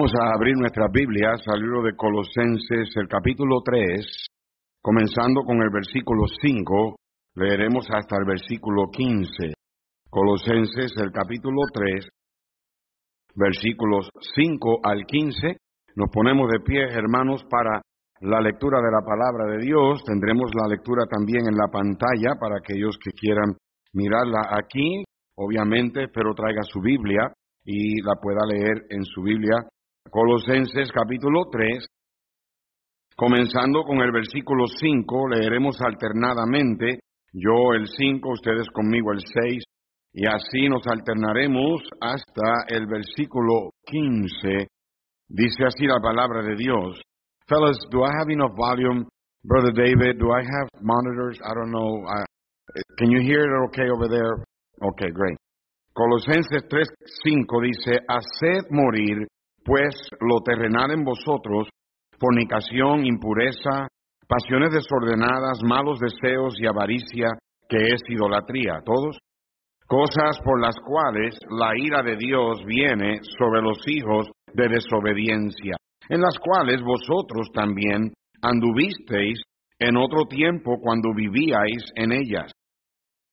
Vamos a abrir nuestras Biblias al libro de Colosenses, el capítulo 3, comenzando con el versículo 5, leeremos hasta el versículo 15. Colosenses, el capítulo 3, versículos 5 al 15. Nos ponemos de pie, hermanos, para la lectura de la palabra de Dios. Tendremos la lectura también en la pantalla para aquellos que quieran mirarla aquí, obviamente, pero traiga su Biblia y la pueda leer en su Biblia. Colosenses capítulo 3, comenzando con el versículo 5, leeremos alternadamente, yo el 5, ustedes conmigo el 6, y así nos alternaremos hasta el versículo 15. Dice así la palabra de Dios. Fellas, do I have enough volume? Brother David, do I have monitors? I don't know. Uh, can you hear it okay over there? Okay, great. Colosenses 3:5 dice, haced morir pues lo terrenal en vosotros, fornicación, impureza, pasiones desordenadas, malos deseos y avaricia, que es idolatría, todos, cosas por las cuales la ira de Dios viene sobre los hijos de desobediencia, en las cuales vosotros también anduvisteis en otro tiempo cuando vivíais en ellas.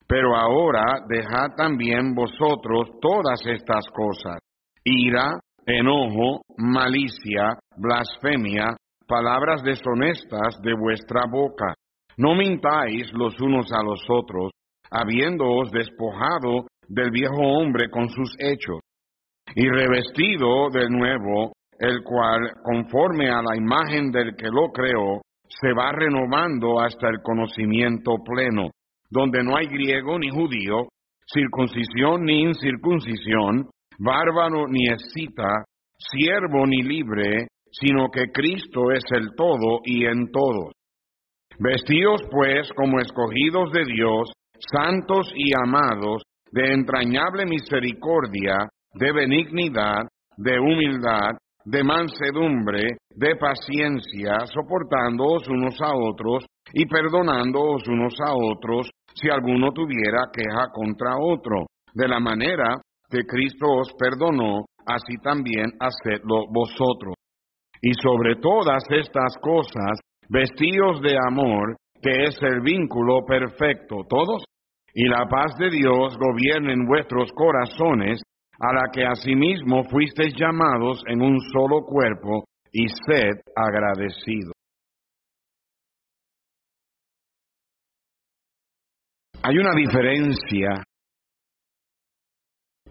Pero ahora dejad también vosotros todas estas cosas, ira, enojo, malicia, blasfemia, palabras deshonestas de vuestra boca. No mintáis los unos a los otros, habiéndoos despojado del viejo hombre con sus hechos, y revestido de nuevo, el cual, conforme a la imagen del que lo creó, se va renovando hasta el conocimiento pleno donde no hay griego ni judío, circuncisión ni incircuncisión, bárbaro ni escita, siervo ni libre, sino que Cristo es el todo y en todos. Vestíos pues como escogidos de Dios, santos y amados, de entrañable misericordia, de benignidad, de humildad, de mansedumbre, de paciencia, soportándoos unos a otros y perdonándoos unos a otros si alguno tuviera queja contra otro. De la manera que Cristo os perdonó, así también hacedlo vosotros. Y sobre todas estas cosas, vestíos de amor, que es el vínculo perfecto, todos, y la paz de Dios gobierne en vuestros corazones, a la que asimismo fuisteis llamados en un solo cuerpo, y sed agradecidos. Hay una diferencia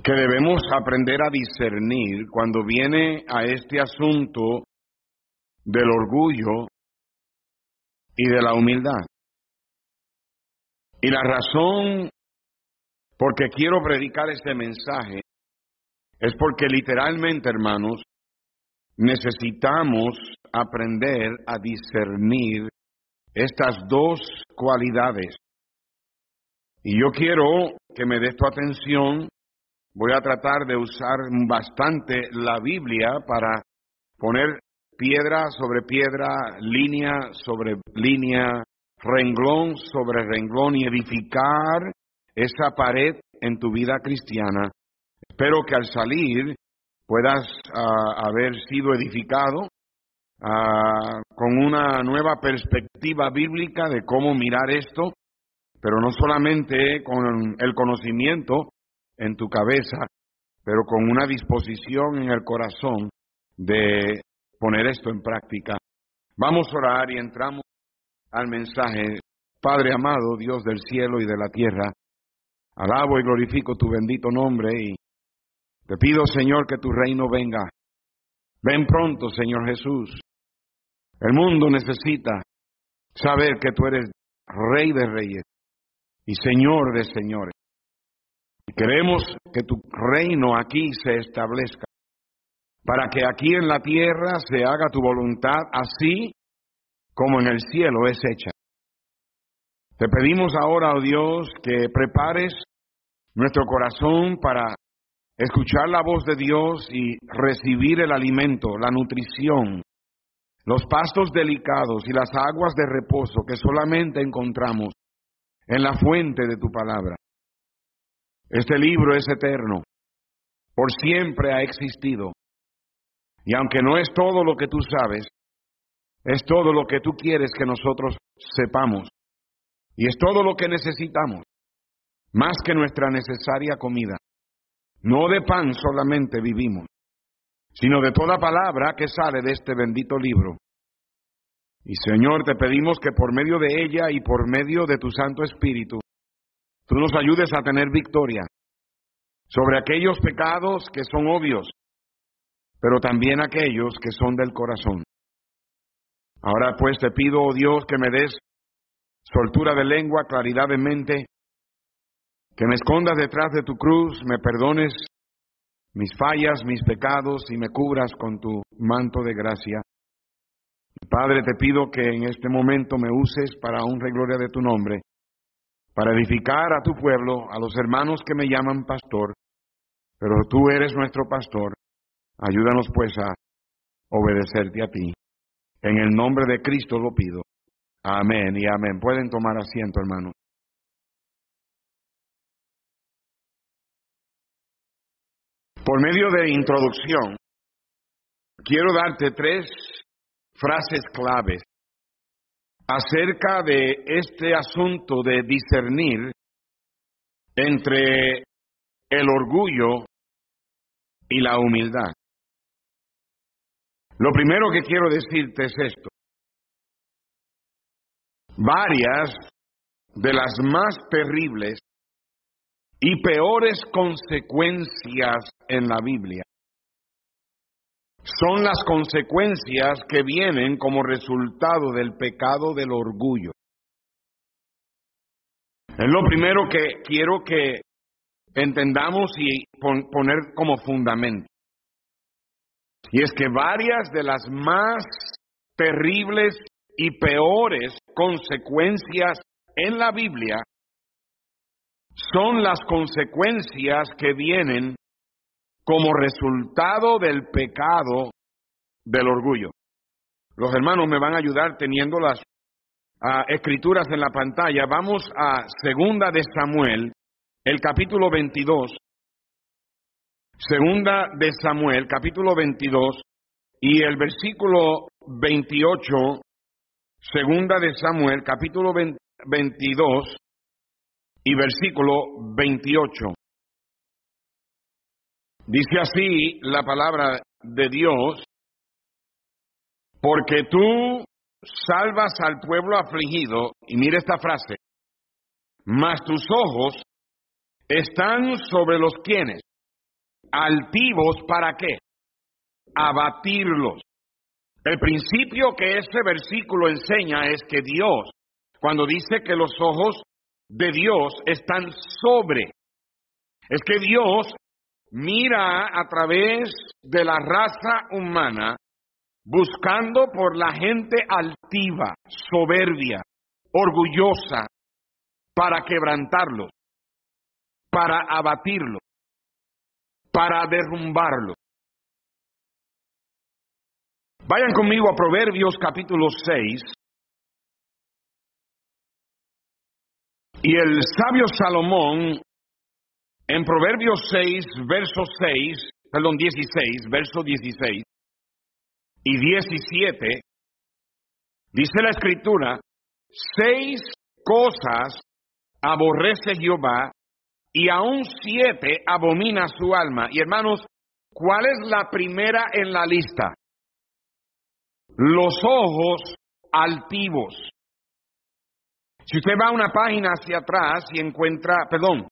que debemos aprender a discernir cuando viene a este asunto del orgullo y de la humildad. Y la razón por que quiero predicar este mensaje es porque literalmente, hermanos, necesitamos aprender a discernir estas dos cualidades y yo quiero que me des tu atención. Voy a tratar de usar bastante la Biblia para poner piedra sobre piedra, línea sobre línea, renglón sobre renglón y edificar esa pared en tu vida cristiana. Espero que al salir puedas ah, haber sido edificado ah, con una nueva perspectiva bíblica de cómo mirar esto pero no solamente con el conocimiento en tu cabeza, pero con una disposición en el corazón de poner esto en práctica. Vamos a orar y entramos al mensaje. Padre amado, Dios del cielo y de la tierra, alabo y glorifico tu bendito nombre y te pido, Señor, que tu reino venga. Ven pronto, Señor Jesús. El mundo necesita saber que tú eres Rey de Reyes y Señor de señores. Queremos que tu reino aquí se establezca, para que aquí en la tierra se haga tu voluntad así como en el cielo es hecha. Te pedimos ahora, oh Dios, que prepares nuestro corazón para escuchar la voz de Dios y recibir el alimento, la nutrición, los pastos delicados y las aguas de reposo que solamente encontramos en la fuente de tu palabra. Este libro es eterno, por siempre ha existido Y aunque no es todo lo que tú sabes, es todo lo que tú quieres que nosotros sepamos. Y es todo lo que necesitamos, más que nuestra necesaria comida. No de pan solamente vivimos, sino de toda palabra que sale de este bendito libro. Y Señor, te pedimos que por medio de ella y por medio de tu Santo Espíritu, tú nos ayudes a tener victoria sobre aquellos pecados que son obvios, pero también aquellos que son del corazón. Ahora pues te pido, oh Dios, que me des soltura de lengua, claridad de mente, que me escondas detrás de tu cruz, me perdones mis fallas, mis pecados y me cubras con tu manto de gracia. Padre, te pido que en este momento me uses para honra y gloria de tu nombre, para edificar a tu pueblo, a los hermanos que me llaman pastor, pero tú eres nuestro pastor. Ayúdanos pues a obedecerte a ti. En el nombre de Cristo lo pido. Amén y amén. Pueden tomar asiento, hermanos. Por medio de introducción, quiero darte tres frases claves acerca de este asunto de discernir entre el orgullo y la humildad. Lo primero que quiero decirte es esto. Varias de las más terribles y peores consecuencias en la Biblia son las consecuencias que vienen como resultado del pecado del orgullo. Es lo primero que quiero que entendamos y poner como fundamento. Y es que varias de las más terribles y peores consecuencias en la Biblia son las consecuencias que vienen como resultado del pecado del orgullo. Los hermanos me van a ayudar teniendo las ah, escrituras en la pantalla. Vamos a Segunda de Samuel, el capítulo 22. Segunda de Samuel, capítulo 22 y el versículo 28. Segunda de Samuel, capítulo 22 y versículo 28. Dice así la palabra de Dios, porque tú salvas al pueblo afligido, y mire esta frase, mas tus ojos están sobre los quienes, altivos para qué? Abatirlos. El principio que este versículo enseña es que Dios, cuando dice que los ojos de Dios están sobre. Es que Dios mira a través de la raza humana buscando por la gente altiva, soberbia, orgullosa, para quebrantarlos, para abatirlos, para derrumbarlos. Vayan conmigo a Proverbios capítulo 6, Y el sabio Salomón, en Proverbios 6, verso 6, perdón, 16, verso 16 y 17, dice la escritura, seis cosas aborrece Jehová y aún siete abomina su alma. Y hermanos, ¿cuál es la primera en la lista? Los ojos altivos. Si usted va una página hacia atrás y encuentra, perdón,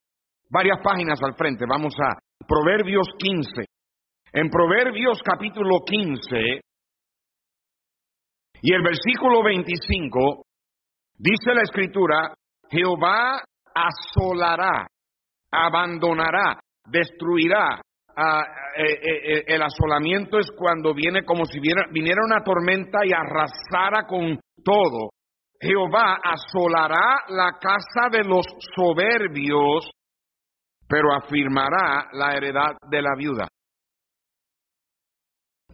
varias páginas al frente, vamos a Proverbios 15. En Proverbios capítulo 15 y el versículo 25 dice la escritura, Jehová asolará, abandonará, destruirá. Ah, eh, eh, eh, el asolamiento es cuando viene como si viniera una tormenta y arrasara con todo. Jehová asolará la casa de los soberbios, pero afirmará la heredad de la viuda.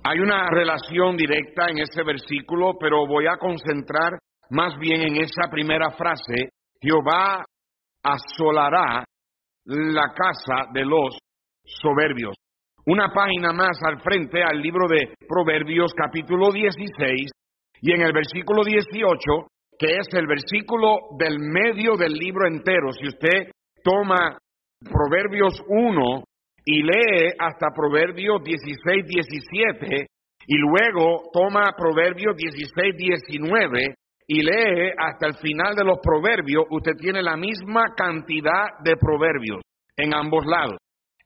Hay una relación directa en ese versículo, pero voy a concentrar más bien en esa primera frase. Jehová asolará la casa de los soberbios. una página más al frente al libro de Proverbios capítulo 16 y en el versículo 18, que es el versículo del medio del libro entero. Si usted toma Proverbios 1 y lee hasta Proverbios 16, 17 y luego toma Proverbios 16, 19 y lee hasta el final de los proverbios, usted tiene la misma cantidad de proverbios en ambos lados.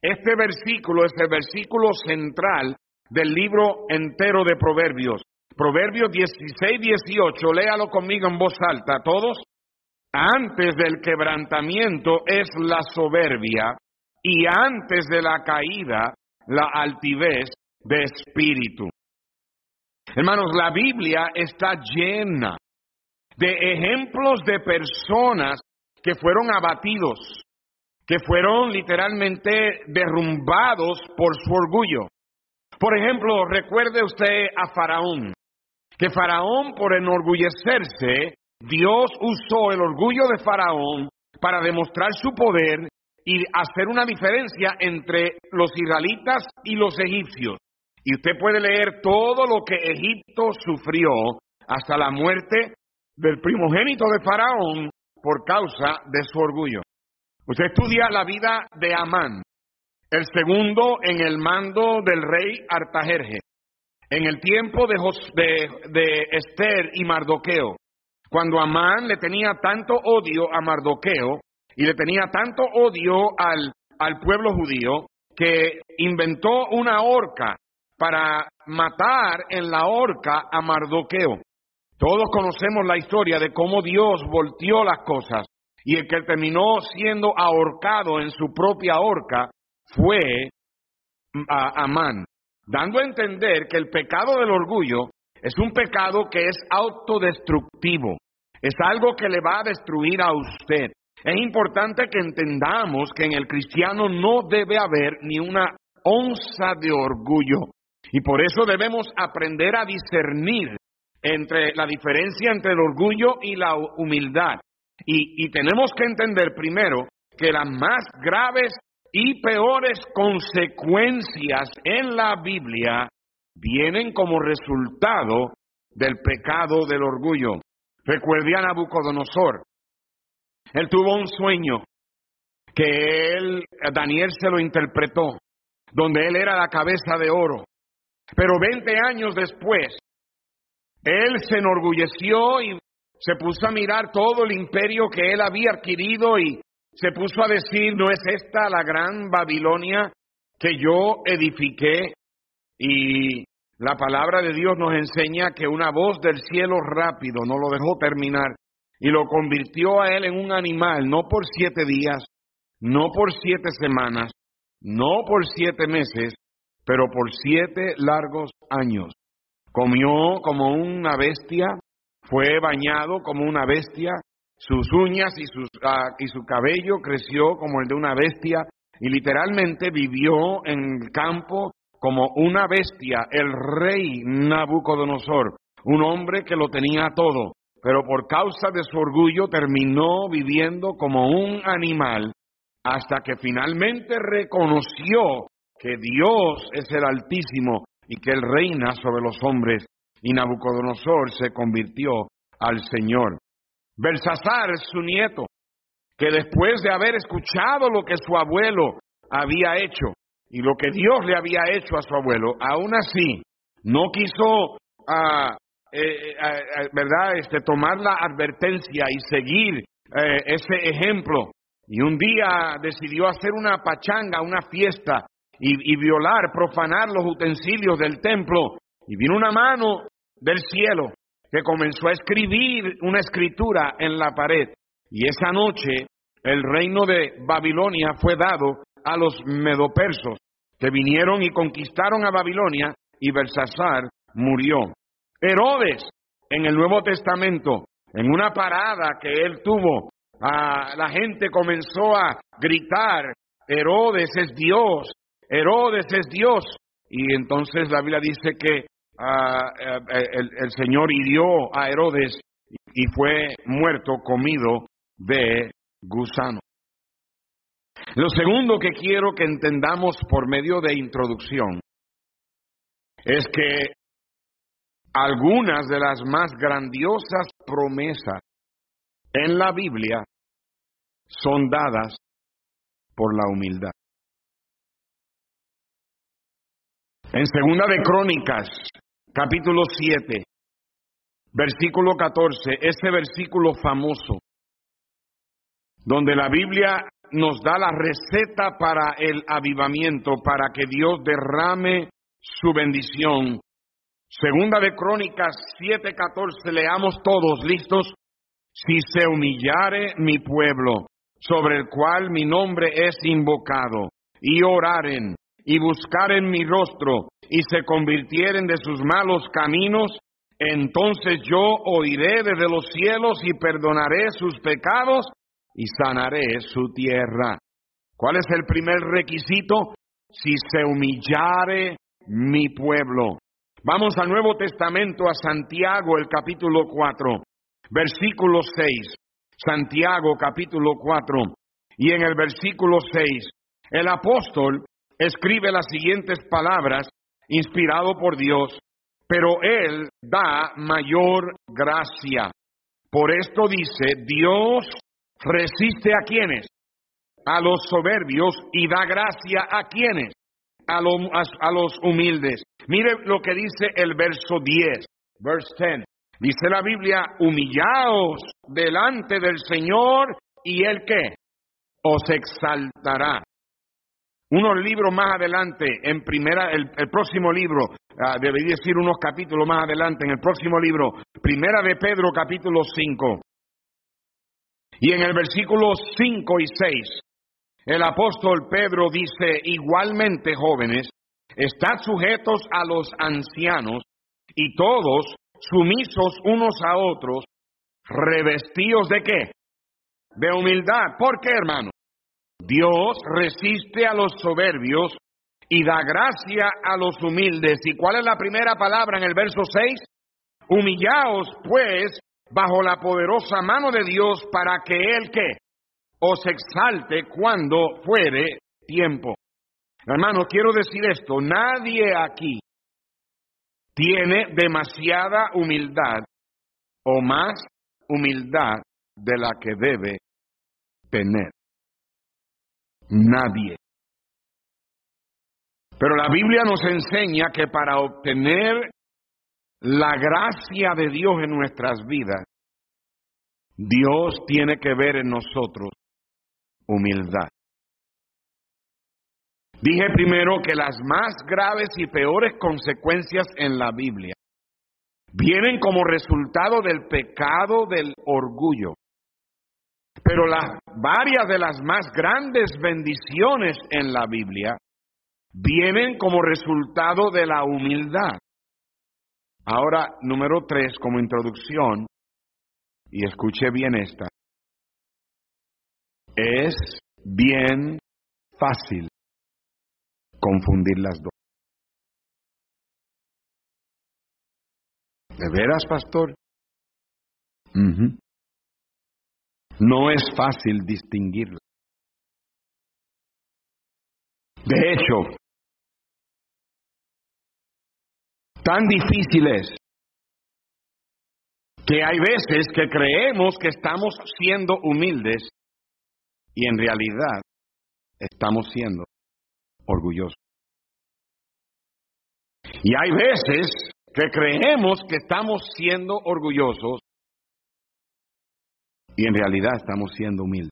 Este versículo es el versículo central del libro entero de proverbios. Proverbios 16, 18, léalo conmigo en voz alta, todos. Antes del quebrantamiento es la soberbia y antes de la caída la altivez de espíritu. Hermanos, la Biblia está llena de ejemplos de personas que fueron abatidos, que fueron literalmente derrumbados por su orgullo. Por ejemplo, recuerde usted a Faraón, que Faraón por enorgullecerse, Dios usó el orgullo de Faraón para demostrar su poder y hacer una diferencia entre los israelitas y los egipcios. Y usted puede leer todo lo que Egipto sufrió hasta la muerte del primogénito de Faraón por causa de su orgullo. Usted estudia la vida de Amán, el segundo en el mando del rey Artajerje, en el tiempo de, de, de Esther y Mardoqueo, cuando Amán le tenía tanto odio a Mardoqueo y le tenía tanto odio al, al pueblo judío que inventó una horca para matar en la horca a Mardoqueo. Todos conocemos la historia de cómo Dios volteó las cosas y el que terminó siendo ahorcado en su propia horca fue Amán, dando a entender que el pecado del orgullo es un pecado que es autodestructivo, es algo que le va a destruir a usted. Es importante que entendamos que en el cristiano no debe haber ni una onza de orgullo. Y por eso debemos aprender a discernir entre la diferencia entre el orgullo y la humildad. Y, tenemos que entender primero que las más graves y peores consecuencias en la Biblia vienen como resultado del pecado del orgullo. Recuerde a Nabucodonosor. Él tuvo un sueño que él, Daniel se lo interpretó, donde él era la cabeza de oro. Pero 20 años después, él se enorgulleció y se puso a mirar todo el imperio que él había adquirido y se puso a decir, ¿no es esta la gran Babilonia que yo edifiqué? Y la palabra de Dios nos enseña que una voz del cielo rápido no lo dejó terminar y lo convirtió a él en un animal, no por siete días, no por siete semanas, no por siete meses, pero por siete largos años. Comió como una bestia, fue bañado como una bestia, sus uñas y, sus, ah, y su cabello creció como el de una bestia y literalmente vivió en el campo como una bestia, el rey Nabucodonosor, un hombre que lo tenía todo, pero por causa de su orgullo terminó viviendo como un animal hasta que finalmente reconoció que Dios es el Altísimo y que Él reina sobre los hombres. Y Nabucodonosor se convirtió al Señor. Belsasar, su nieto, que después de haber escuchado lo que su abuelo había hecho y lo que Dios le había hecho a su abuelo, aún así no quiso, ah, eh, eh, eh, ¿verdad?, este, tomar la advertencia y seguir ese ejemplo. Y un día decidió hacer una pachanga, una fiesta, y, violar, profanar los utensilios del templo. Y vino una mano del cielo que comenzó a escribir una escritura en la pared. Y esa noche el reino de Babilonia fue dado a los medopersos, que vinieron y conquistaron a Babilonia, y Belsasar murió. Herodes, en el Nuevo Testamento, en una parada que él tuvo, la gente comenzó a gritar, Herodes es Dios, Herodes es Dios. Y entonces la Biblia dice que eh, el, Señor hirió a Herodes y fue muerto, comido de gusano. Lo segundo que quiero que entendamos por medio de introducción es que algunas de las más grandiosas promesas en la Biblia son dadas por la humildad. En Segunda de Crónicas, capítulo 7, versículo 14, ese versículo famoso, donde la Biblia nos da la receta para el avivamiento, para que Dios derrame su bendición. Segunda de Crónicas 7:14, leamos todos, listos. Si se humillare mi pueblo, sobre el cual mi nombre es invocado, y oraren, y buscaren mi rostro, y se convirtieren de sus malos caminos, entonces yo oiré desde los cielos y perdonaré sus pecados y sanaré su tierra. ¿Cuál es el primer requisito? Si se humillare mi pueblo. Vamos al Nuevo Testamento, a Santiago, el capítulo 4, versículo 6. Santiago, capítulo 4. Y en el versículo 6, el apóstol escribe las siguientes palabras, inspirado por Dios, pero él da mayor gracia. Por esto dice, Dios resiste a quienes? A los soberbios y da gracia a quienes? A, a, los humildes. Mire lo que dice el verso 10, verse 10. Dice la Biblia, humillaos delante del Señor y Él qué? Os exaltará. Unos libros más adelante, en primera, el, próximo libro, uh, debería decir unos capítulos más adelante, en el próximo libro, primera de Pedro capítulo 5. Y en el versículo 5 y 6, el apóstol Pedro dice, igualmente jóvenes, estad sujetos a los ancianos y todos sumisos unos a otros, revestidos de qué? De humildad. ¿Por qué, hermano? Dios resiste a los soberbios y da gracia a los humildes. ¿Y cuál es la primera palabra en el verso 6? Humillaos, pues, bajo la poderosa mano de Dios para que Él que os exalte cuando fuere tiempo. Hermano, quiero decir esto, nadie aquí tiene demasiada humildad o más humildad de la que debe tener. Nadie. Pero la Biblia nos enseña que para obtener la gracia de Dios en nuestras vidas, Dios tiene que ver en nosotros humildad. Dije primero que las más graves y peores consecuencias en la Biblia vienen como resultado del pecado del orgullo. Pero las varias de las más grandes bendiciones en la Biblia vienen como resultado de la humildad. Ahora, número tres, como introducción, y escuche bien esta, es bien fácil confundir las dos. ¿De veras, pastor? No es fácil distinguirlas. De hecho, tan difícil es que hay veces que creemos que estamos siendo humildes y en realidad estamos siendo orgullosos. Y hay veces que creemos que estamos siendo orgullosos y en realidad estamos siendo humildes.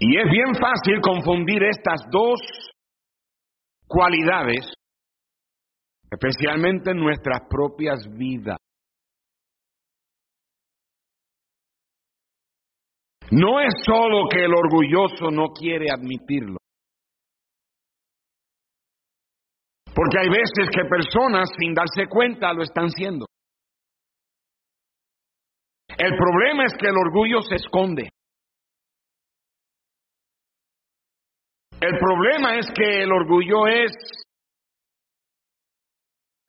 Y es bien fácil confundir estas dos cualidades, especialmente en nuestras propias vidas. No es solo que el orgulloso no quiere admitirlo. Porque hay veces que personas sin darse cuenta lo están siendo. El problema es que el orgullo se esconde. El problema es que el orgullo es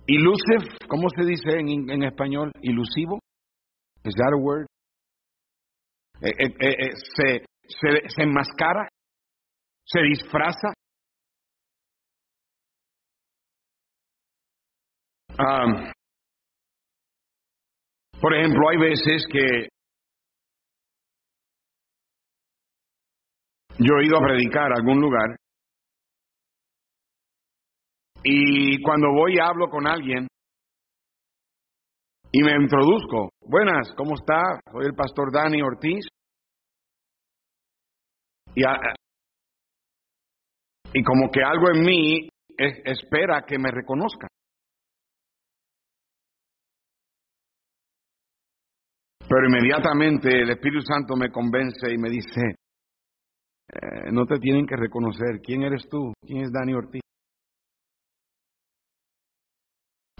elusive, ¿cómo se dice en, en español? Ilusivo. ¿Es that a word? eh, eh, eh, se, se, se enmascara, se disfraza. Ah, por ejemplo, hay veces que yo he ido a predicar a algún lugar y cuando voy hablo con alguien y me introduzco, buenas, ¿cómo está? Soy el pastor Dani Ortiz. Y, y como que algo en mí espera que me reconozca. Pero inmediatamente el Espíritu Santo me convence y me dice, eh, no te tienen que reconocer. ¿Quién eres tú? ¿Quién es Dani Ortiz?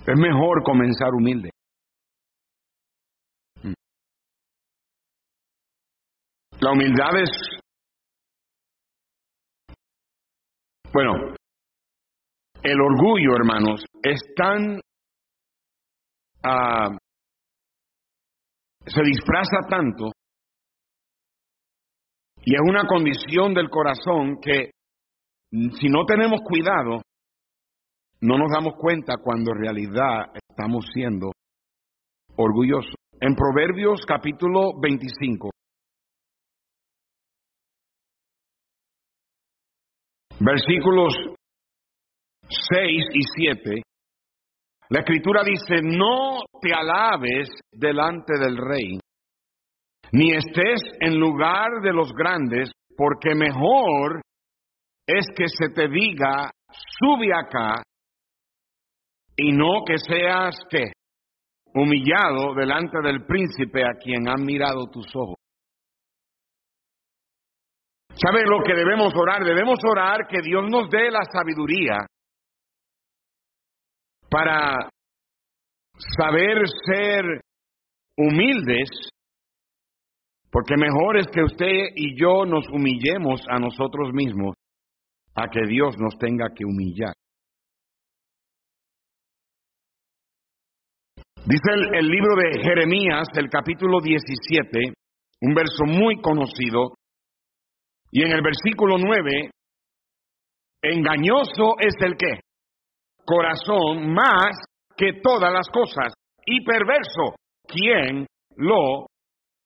Es mejor comenzar humilde. Mm. La humildad es, bueno, el orgullo, hermanos, es tan, uh, se disfraza tanto y es una condición del corazón que si no tenemos cuidado, no nos damos cuenta cuando en realidad estamos siendo orgullosos. En Proverbios capítulo 25, versículos 6 y 7, la escritura dice, no te alabes delante del rey, ni estés en lugar de los grandes, porque mejor es que se te diga, sube acá, y no que seas que humillado delante del príncipe a quien han mirado tus ojos. ¿Sabe lo que debemos orar? Debemos orar que Dios nos dé la sabiduría para saber ser humildes, porque mejor es que usted y yo nos humillemos a nosotros mismos a que Dios nos tenga que humillar. Dice el, libro de Jeremías, el capítulo 17, un verso muy conocido, y en el versículo 9, engañoso es el que, corazón más que todas las cosas, y perverso, ¿quién lo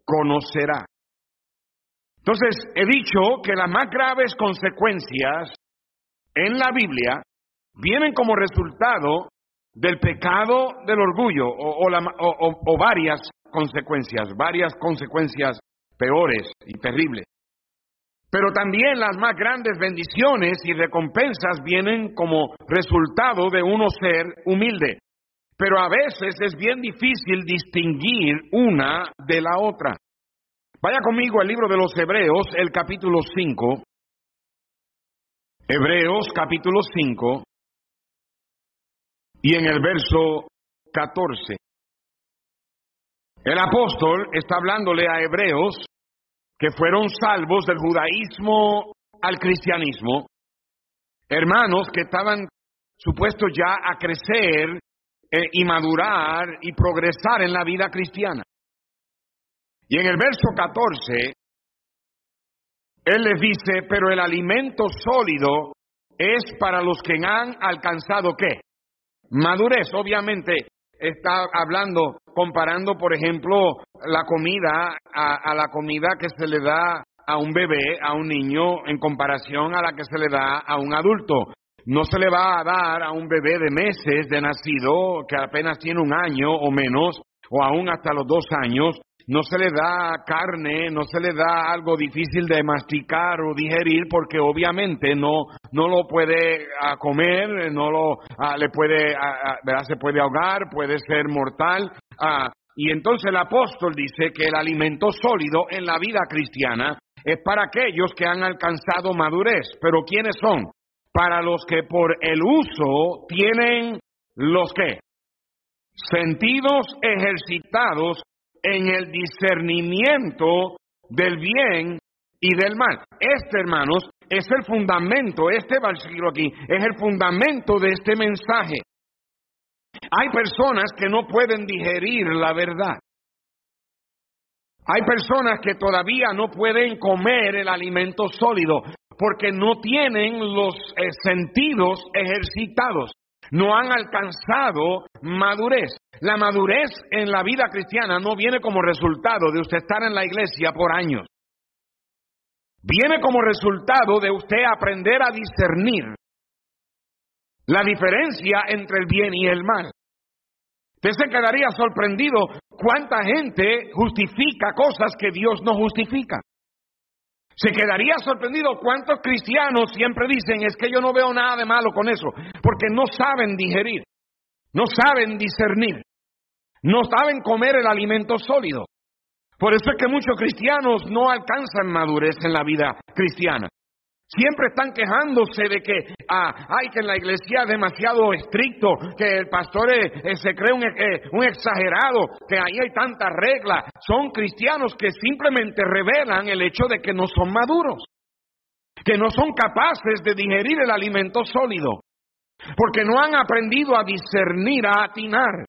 conocerá? Entonces, he dicho que las más graves consecuencias en la Biblia vienen como resultado del pecado del orgullo o, o, varias consecuencias, varias consecuencias peores y terribles. Pero también las más grandes bendiciones y recompensas vienen como resultado de uno ser humilde. Pero a veces es bien difícil distinguir una de la otra. Vaya conmigo al libro de los Hebreos, el capítulo 5. Hebreos capítulo 5 y en el verso 14. El apóstol está hablándole a hebreos que fueron salvos del judaísmo al cristianismo, hermanos que estaban supuestos ya a crecer eh, y madurar y progresar en la vida cristiana. Y en el verso 14, él les dice, pero el alimento sólido es para los que han alcanzado qué? Madurez, obviamente, está hablando, comparando, por ejemplo, la comida a, la comida que se le da a un bebé, a un niño, en comparación a la que se le da a un adulto. No se le va a dar a un bebé de meses de nacido, que apenas tiene un año o menos, o aún hasta los dos años, no se le da carne, no se le da algo difícil de masticar o digerir porque obviamente no, no lo puede ah, comer, no lo ah, le puede, ah, se puede ahogar, puede ser mortal. y entonces el apóstol dice que el alimento sólido en la vida cristiana es para aquellos que han alcanzado madurez. Pero ¿quiénes son? Para los que por el uso tienen los que sentidos ejercitados en el discernimiento del bien y del mal. Este, hermanos, es el fundamento, este versículo aquí, es el fundamento de este mensaje. Hay personas que no pueden digerir la verdad. Hay personas que todavía no pueden comer el alimento sólido porque no tienen los eh, sentidos ejercitados, no han alcanzado madurez. La madurez en la vida cristiana no viene como resultado de usted estar en la iglesia por años. Viene como resultado de usted aprender a discernir la diferencia entre el bien y el mal. Usted se quedaría sorprendido cuánta gente justifica cosas que Dios no justifica. Se quedaría sorprendido cuántos cristianos siempre dicen es que yo no veo nada de malo con eso, porque no saben digerir, no saben discernir, no saben comer el alimento sólido. Por eso es que muchos cristianos no alcanzan madurez en la vida cristiana. Siempre están quejándose de que ah, hay que en la iglesia es demasiado estricto, que el pastor eh, eh, se cree un, eh, un, exagerado, que ahí hay tantas reglas. Son cristianos que simplemente revelan el hecho de que no son maduros, que no son capaces de digerir el alimento sólido, porque no han aprendido a discernir, a atinar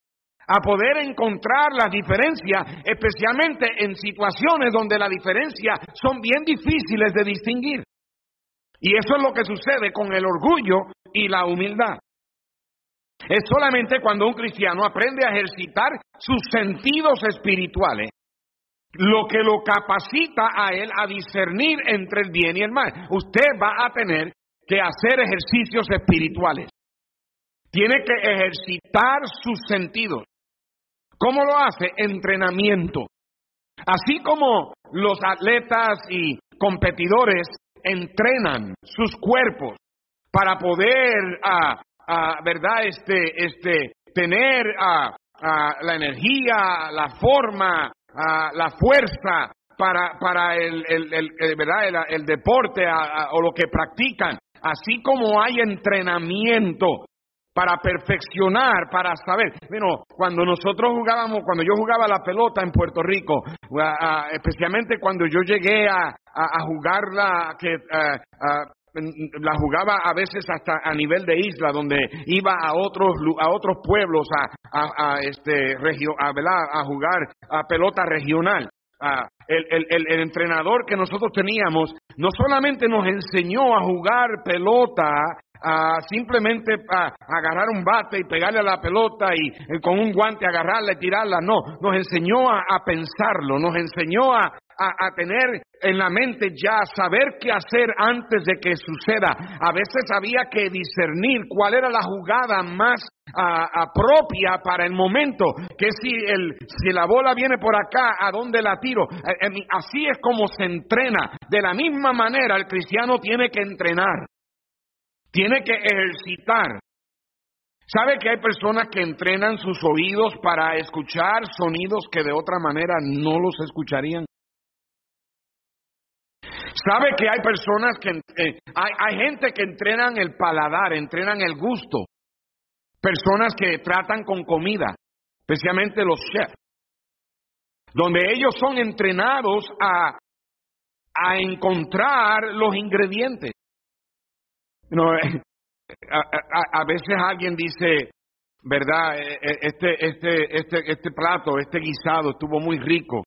a poder encontrar la diferencia, especialmente en situaciones donde la diferencia son bien difíciles de distinguir. Y eso es lo que sucede con el orgullo y la humildad. Es solamente cuando un cristiano aprende a ejercitar sus sentidos espirituales lo que lo capacita a él a discernir entre el bien y el mal. Usted va a tener que hacer ejercicios espirituales. Tiene que ejercitar sus sentidos. ¿Cómo lo hace? Entrenamiento. Así como los atletas y competidores entrenan sus cuerpos para poder, ah, ah, ¿verdad? Este, este, tener ah, la energía, la forma, la fuerza para, para el, el, ¿verdad? el, deporte o lo que practican. Así como hay entrenamiento para perfeccionar, para saber. Bueno, cuando nosotros jugábamos, cuando yo jugaba la pelota en Puerto Rico, especialmente cuando yo llegué a, a, jugarla, que la jugaba a veces hasta a nivel de isla, donde iba a otros a otros pueblos a, este regio, a, jugar a pelota regional. El, el, el, entrenador que nosotros teníamos no solamente nos enseñó a jugar pelota a simplemente a, agarrar un bate y pegarle a la pelota y, eh, con un guante agarrarla y tirarla. No, nos enseñó a, pensarlo, nos enseñó a, a, tener en la mente ya saber qué hacer antes de que suceda. A veces había que discernir cuál era la jugada más propia para el momento, que si, el, si la bola viene por acá, ¿a dónde la tiro? Eh, eh, así es como se entrena. De la misma manera el cristiano tiene que entrenar. Tiene que ejercitar. ¿Sabe que hay personas que entrenan sus oídos para escuchar sonidos que de otra manera no los escucharían? ¿Sabe que hay personas que... Eh, hay, hay gente que entrenan el paladar, entrenan el gusto. Personas que tratan con comida, especialmente los chefs, donde ellos son entrenados a, a encontrar los ingredientes. No, eh, a, veces alguien dice, ¿verdad? Eh, eh, este, este, este, este plato, este guisado estuvo muy rico.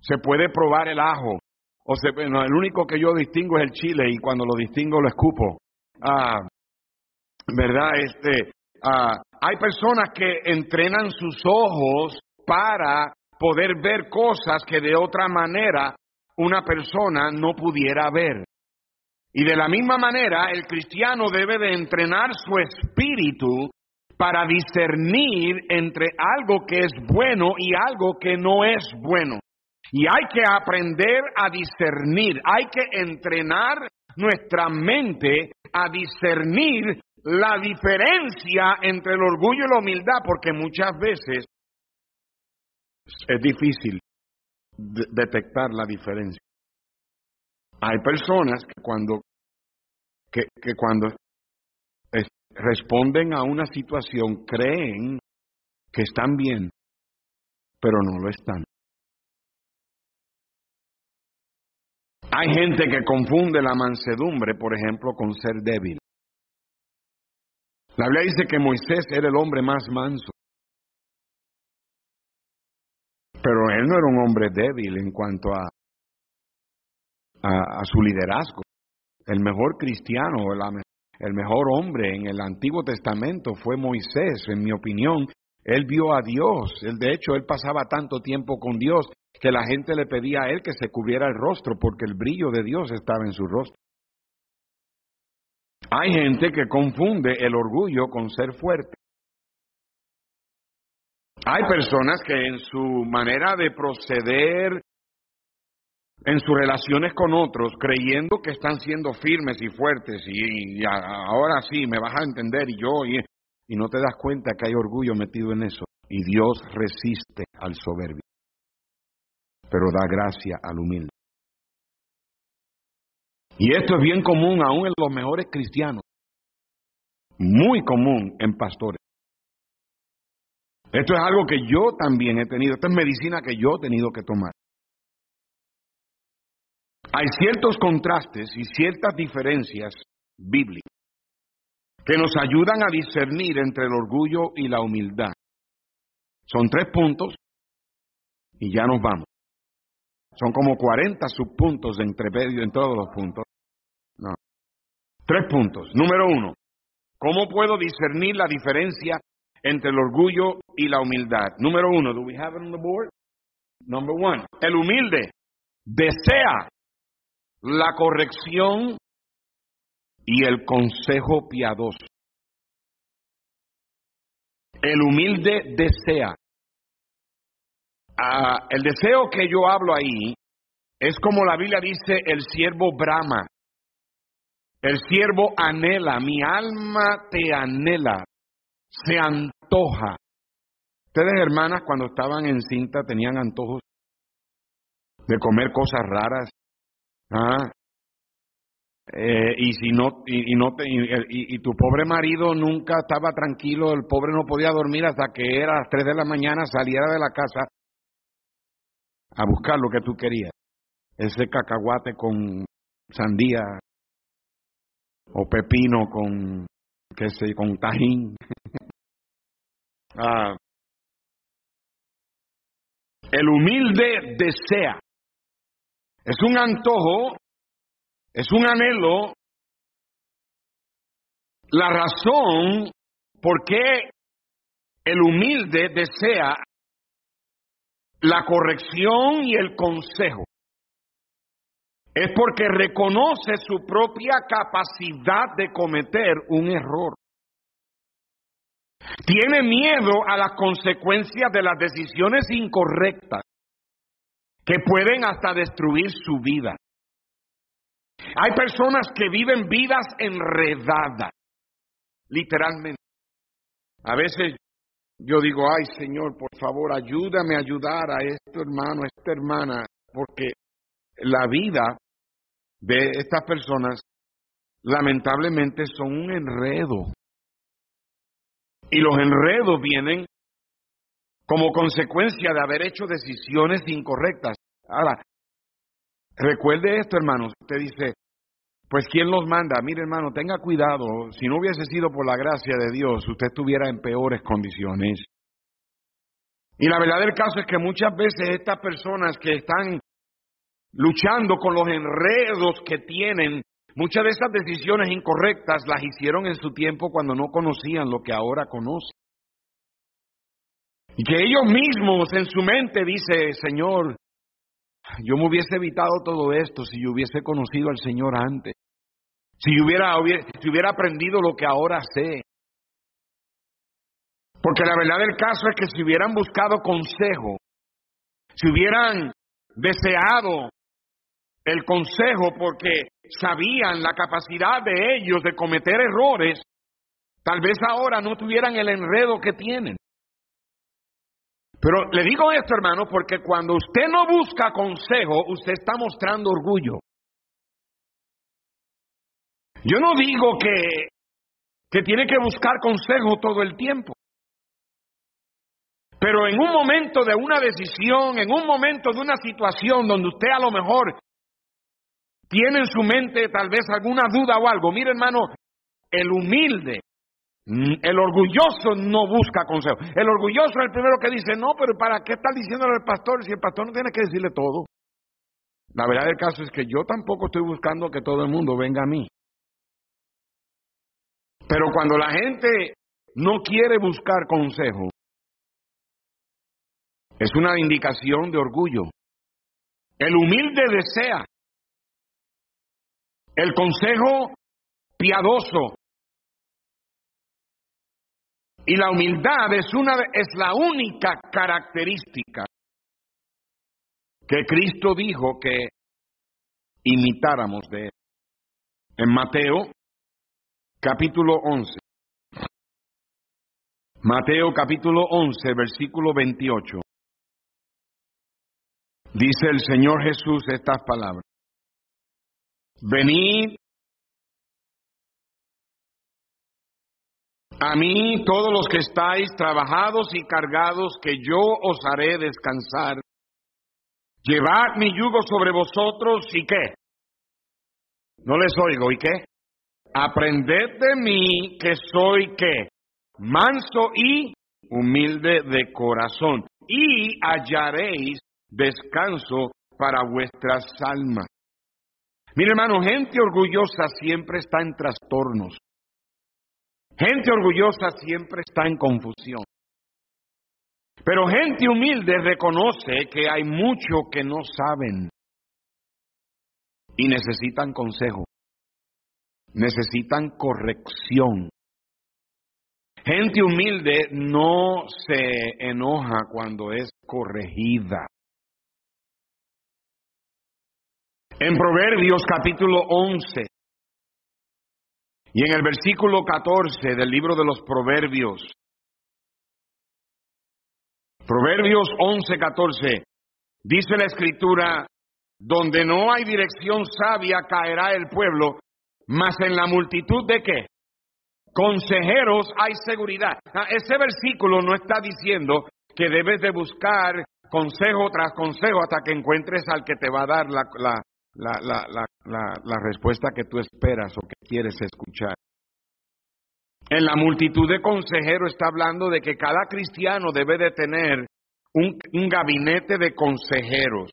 Se puede probar el ajo. O se, no, el único que yo distingo es el chile y cuando lo distingo lo escupo. Ah, ¿Verdad? Este, ah, hay personas que entrenan sus ojos para poder ver cosas que de otra manera una persona no pudiera ver. Y de la misma manera, el cristiano debe de entrenar su espíritu para discernir entre algo que es bueno y algo que no es bueno. Y hay que aprender a discernir, hay que entrenar nuestra mente a discernir la diferencia entre el orgullo y la humildad, porque muchas veces es difícil detectar la diferencia. Hay personas que cuando, que, cuando responden a una situación creen que están bien, pero no lo están. Hay gente que confunde la mansedumbre, por ejemplo, con ser débil. La Biblia dice que Moisés era el hombre más manso. Pero él no era un hombre débil en cuanto a, a, su liderazgo. El mejor cristiano, el mejor hombre en el Antiguo Testamento fue Moisés, en mi opinión. Él vio a Dios. De hecho, él pasaba tanto tiempo con Dios que la gente le pedía a él que se cubriera el rostro porque el brillo de Dios estaba en su rostro. Hay gente que confunde el orgullo con ser fuerte. Hay personas que en su manera de proceder, en sus relaciones con otros, creyendo que están siendo firmes y fuertes y, ahora sí me vas a entender y yo, y, no te das cuenta que hay orgullo metido en eso. Y Dios resiste al soberbio, pero da gracia al humilde. Y esto es bien común aún en los mejores cristianos, muy común en pastores. Esto es algo que yo también he tenido, esta es medicina que yo he tenido que tomar. Hay ciertos contrastes y ciertas diferencias bíblicas que nos ayudan a discernir entre el orgullo y la humildad. Son tres puntos y ya nos vamos. Son como 40 subpuntos de entremedio en todos los puntos. No. Tres puntos. Número uno, ¿cómo puedo discernir la diferencia entre el orgullo y la humildad? Número uno, do we have it on the board? Number one, el humilde desea la corrección y el consejo piadoso. El humilde desea Ah, el deseo que yo hablo ahí es como la Biblia dice, el siervo brama. El siervo anhela, mi alma te anhela, se antoja. Ustedes hermanas cuando estaban en cinta tenían antojos de comer cosas raras. ¿Ah? Eh, y si no y, no y, tu pobre marido nunca estaba tranquilo, el pobre no podía dormir hasta que era a las 3 de la mañana, saliera de la casa a buscar lo que tú querías. Ese cacahuate con sandía o pepino con, qué sé, con tajín. ah, el humilde desea. Es un antojo, es un anhelo. La razón por qué el humilde desea la corrección y el consejo. Es porque reconoce su propia capacidad de cometer un error. Tiene miedo a las consecuencias de las decisiones incorrectas que pueden hasta destruir su vida. Hay personas que viven vidas enredadas, literalmente. A veces yo digo, ay Señor, por favor, ayúdame a ayudar a este hermano, a esta hermana, porque la vida de estas personas lamentablemente son un enredo. Y los enredos vienen como consecuencia de haber hecho decisiones incorrectas. Ahora, recuerde esto, hermanos. Usted dice, pues ¿quién los manda? Mire hermano, tenga cuidado. Si no hubiese sido por la gracia de Dios, usted estuviera en peores condiciones. Y la verdad del caso es que muchas veces estas personas que están luchando con los enredos que tienen, muchas de esas decisiones incorrectas las hicieron en su tiempo cuando no conocían lo que ahora conocen. Y que ellos mismos en su mente dice, Señor, yo me hubiese evitado todo esto si yo hubiese conocido al Señor antes. Si hubiera, si hubiera aprendido lo que ahora sé. Porque la verdad del caso es que si hubieran buscado consejo, si hubieran deseado el consejo porque sabían la capacidad de ellos de cometer errores, tal vez ahora no tuvieran el enredo que tienen. Pero le digo esto, hermano, porque cuando usted no busca consejo, usted está mostrando orgullo. Yo no digo que, que tiene que buscar consejo todo el tiempo. Pero en un momento de una decisión, en un momento de una situación donde usted a lo mejor tiene en su mente tal vez alguna duda o algo, mire hermano, el humilde el orgulloso no busca consejo. El orgulloso es el primero que dice, no, pero ¿para qué está diciéndole al pastor si el pastor no tiene que decirle todo? La verdad del caso es que yo tampoco estoy buscando que todo el mundo venga a mí. Pero cuando la gente no quiere buscar consejo, es una indicación de orgullo. El humilde desea el consejo piadoso. Y la humildad es, una, es la única característica que Cristo dijo que imitáramos de él. En Mateo capítulo 11. Mateo capítulo 11, versículo 28. Dice el Señor Jesús estas palabras. Venid a mí todos los que estáis trabajados y cargados, que yo os haré descansar. Llevad mi yugo sobre vosotros y qué. No les oigo, ¿y qué? Aprended de mí que soy qué? Manso y humilde de corazón, y hallaréis descanso para vuestras almas. Mire hermano, gente orgullosa siempre está en trastornos. Gente orgullosa siempre está en confusión. Pero gente humilde reconoce que hay mucho que no saben y necesitan consejo, necesitan corrección. Gente humilde no se enoja cuando es corregida. En Proverbios capítulo 11 y en el versículo 14 del libro de los Proverbios, Proverbios 11, 14, dice la escritura, donde no hay dirección sabia caerá el pueblo, mas en la multitud de qué? Consejeros hay seguridad. Ah, ese versículo no está diciendo que debes de buscar consejo tras consejo hasta que encuentres al que te va a dar la, la, la, la, la, la, respuesta que tú esperas o que quieres escuchar. En la multitud de consejeros está hablando de que cada cristiano debe de tener un, un gabinete de consejeros,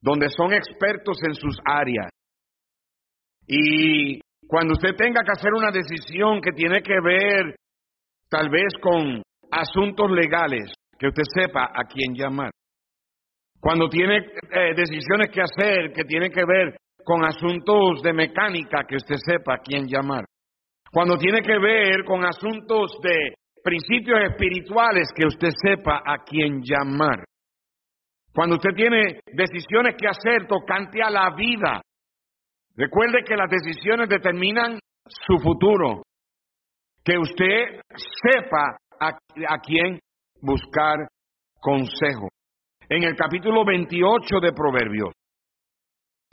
donde son expertos en sus áreas. Y cuando usted tenga que hacer una decisión que tiene que ver tal vez con asuntos legales, que usted sepa a quién llamar. Cuando tiene eh, decisiones que hacer que tienen que ver con asuntos de mecánica, que usted sepa a quién llamar. Cuando tiene que ver con asuntos de principios espirituales, que usted sepa a quién llamar. Cuando usted tiene decisiones que hacer tocante a la vida, recuerde que las decisiones determinan su futuro. Que usted sepa a, a quién buscar consejo en el capítulo 28 de Proverbios.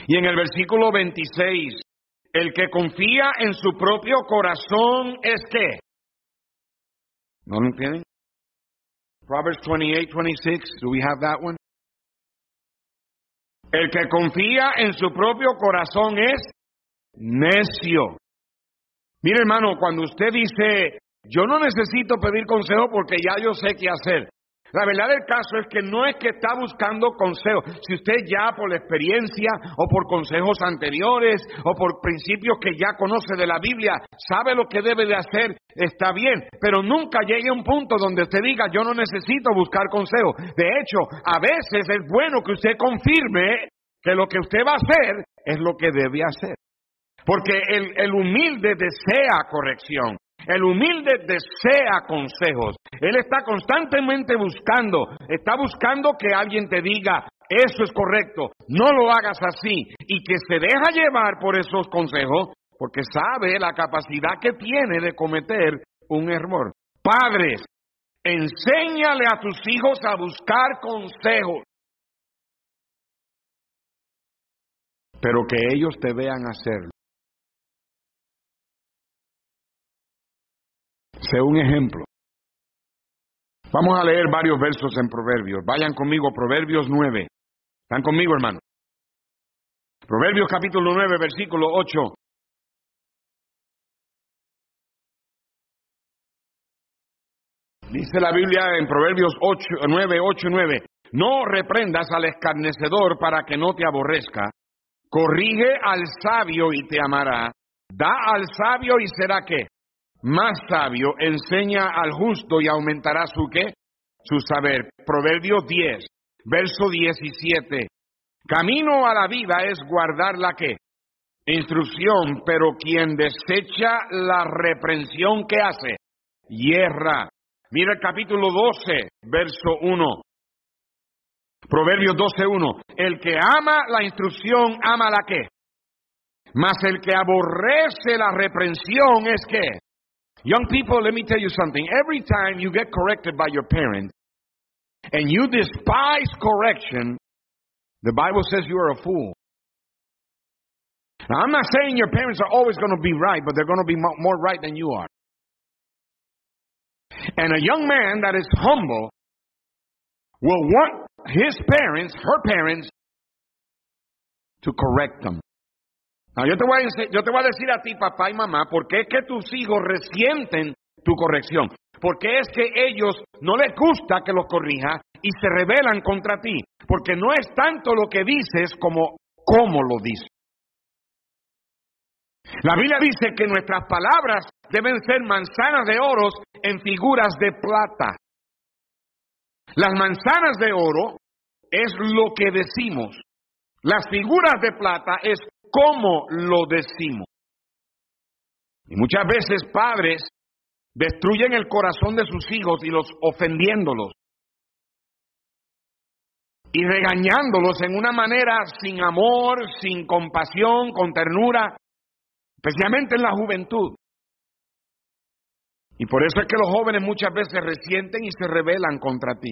Y en el versículo 26, el que confía en su propio corazón es que. ¿No lo entienden? Proverbs 28, 26, do we have that one? El que confía en su propio corazón es necio. Mire hermano, cuando usted dice, yo no necesito pedir consejo porque ya yo sé qué hacer. La verdad del caso es que no es que está buscando consejos. Si usted ya por la experiencia o por consejos anteriores o por principios que ya conoce de la Biblia sabe lo que debe de hacer, está bien. Pero nunca llegue a un punto donde usted diga yo no necesito buscar consejo. De hecho, a veces es bueno que usted confirme que lo que usted va a hacer es lo que debe hacer. Porque el, el humilde desea corrección. El humilde desea consejos. Él está constantemente buscando, está buscando que alguien te diga, eso es correcto, no lo hagas así, y que se deja llevar por esos consejos, porque sabe la capacidad que tiene de cometer un error. Padres, enséñale a tus hijos a buscar consejos, pero que ellos te vean hacerlo. Sé un ejemplo. Vamos a leer varios versos en Proverbios. Vayan conmigo, Proverbios 9. ¿Están conmigo, hermano? Proverbios capítulo 9, versículo 8. Dice la Biblia en Proverbios 8, 9, 8, 9, no reprendas al escarnecedor para que no te aborrezca, corrige al sabio y te amará, da al sabio y será qué? Más sabio, enseña al justo y aumentará su qué? Su saber. Proverbios 10, verso 17. Camino a la vida es guardar la qué? Instrucción, pero quien desecha la reprensión que hace, hierra. Mira el capítulo 12, verso 1. Proverbios 12.1. El que ama la instrucción, ama la qué. Mas el que aborrece la reprensión es que. Young people, let me tell you something. Every time you get corrected by your parents and you despise correction, the Bible says you are a fool. Now, I'm not saying your parents are always going to be right, but they're going to be more right than you are. And a young man that is humble will want his parents, her parents, to correct them. Now, yo, te voy a, decir a ti, papá y mamá, por qué es que tus hijos resienten tu corrección. Porque es que ellos no les gusta que los corrija y se rebelan contra ti. Porque no es tanto lo que dices como cómo lo dices. La Biblia dice que nuestras palabras deben ser manzanas de oro en figuras de plata. Las manzanas de oro es lo que decimos. Las figuras de plata es cómo lo decimos. Y muchas veces padres destruyen el corazón de sus hijos y los ofendiéndolos y regañándolos en una manera sin amor, sin compasión, con ternura, especialmente en la juventud. Y por eso es que los jóvenes muchas veces resienten y se rebelan contra ti.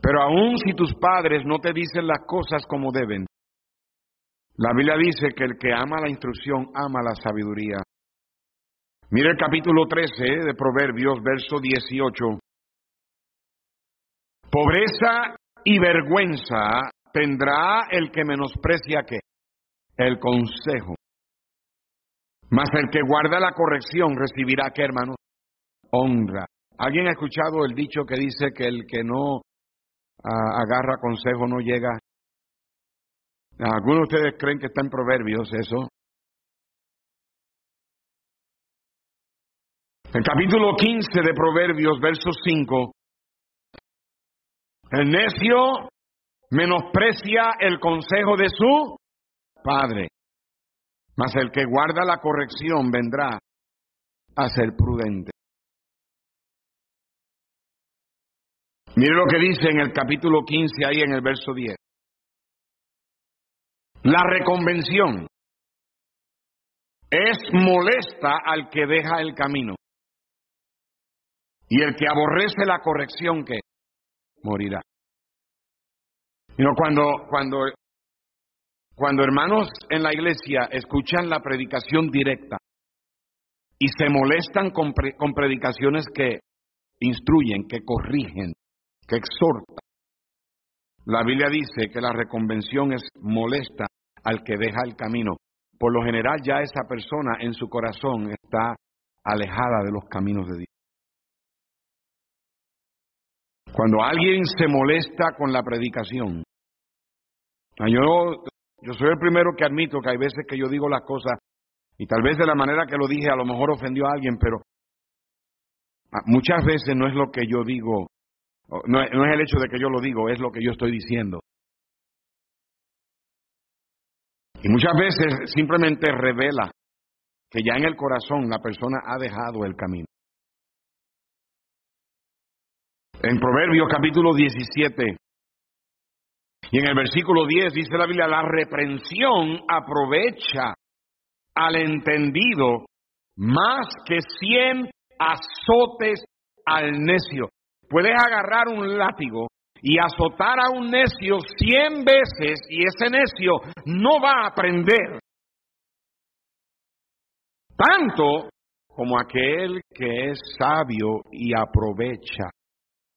Pero aun si tus padres no te dicen las cosas como deben, la Biblia dice que el que ama la instrucción ama la sabiduría. Mire el capítulo 13 de Proverbios, verso 18. Pobreza y vergüenza tendrá el que menosprecia que el consejo. Mas el que guarda la corrección recibirá que, hermano, honra. ¿Alguien ha escuchado el dicho que dice que el que no ah, agarra consejo no llega? ¿Algunos de ustedes creen que está en Proverbios eso? El capítulo 15 de Proverbios, verso 5. El necio menosprecia el consejo de su padre, mas el que guarda la corrección vendrá a ser prudente. Mire lo que dice en el capítulo 15, ahí en el verso 10. La reconvención es molesta al que deja el camino. Y el que aborrece la corrección, que morirá. cuando, cuando, cuando hermanos en la iglesia escuchan la predicación directa y se molestan con, con predicaciones que instruyen, que corrigen, que exhortan, la Biblia dice que la reconvención es molesta al que deja el camino. Por lo general ya esa persona en su corazón está alejada de los caminos de Dios. Cuando alguien se molesta con la predicación, yo, yo soy el primero que admito que hay veces que yo digo las cosas y tal vez de la manera que lo dije a lo mejor ofendió a alguien, pero ah, muchas veces no es lo que yo digo no, es el hecho de que yo lo digo, es lo que yo estoy diciendo. Y muchas veces simplemente revela que ya en el corazón la persona ha dejado el camino. En Proverbios capítulo 17 y en el versículo 10 dice la Biblia, la reprensión aprovecha al entendido más que cien azotes al necio. Puedes agarrar un látigo y azotar a un necio cien veces y ese necio no va a aprender. Tanto como aquel que es sabio y aprovecha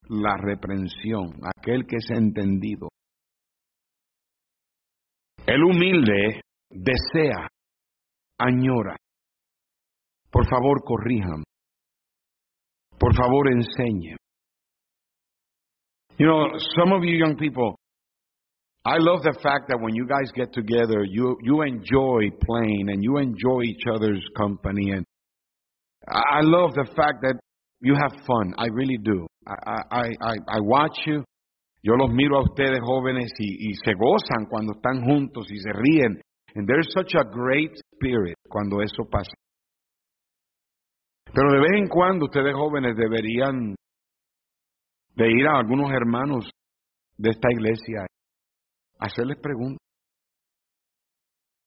la reprensión, aquel que es entendido. El humilde desea, añora. Por favor, corrijan. Por favor, enseñe. You know, some of you young people, I love the fact that when you guys get together, you you enjoy playing and you enjoy each other's company, and I love the fact that you have fun. I really do. I I I, I watch you. Yo los miro a ustedes jóvenes y, y se gozan cuando están juntos y se ríen. And there's such a great spirit cuando eso pasa. Pero de vez en cuando ustedes jóvenes deberían de ir a algunos hermanos de esta iglesia hacerles preguntas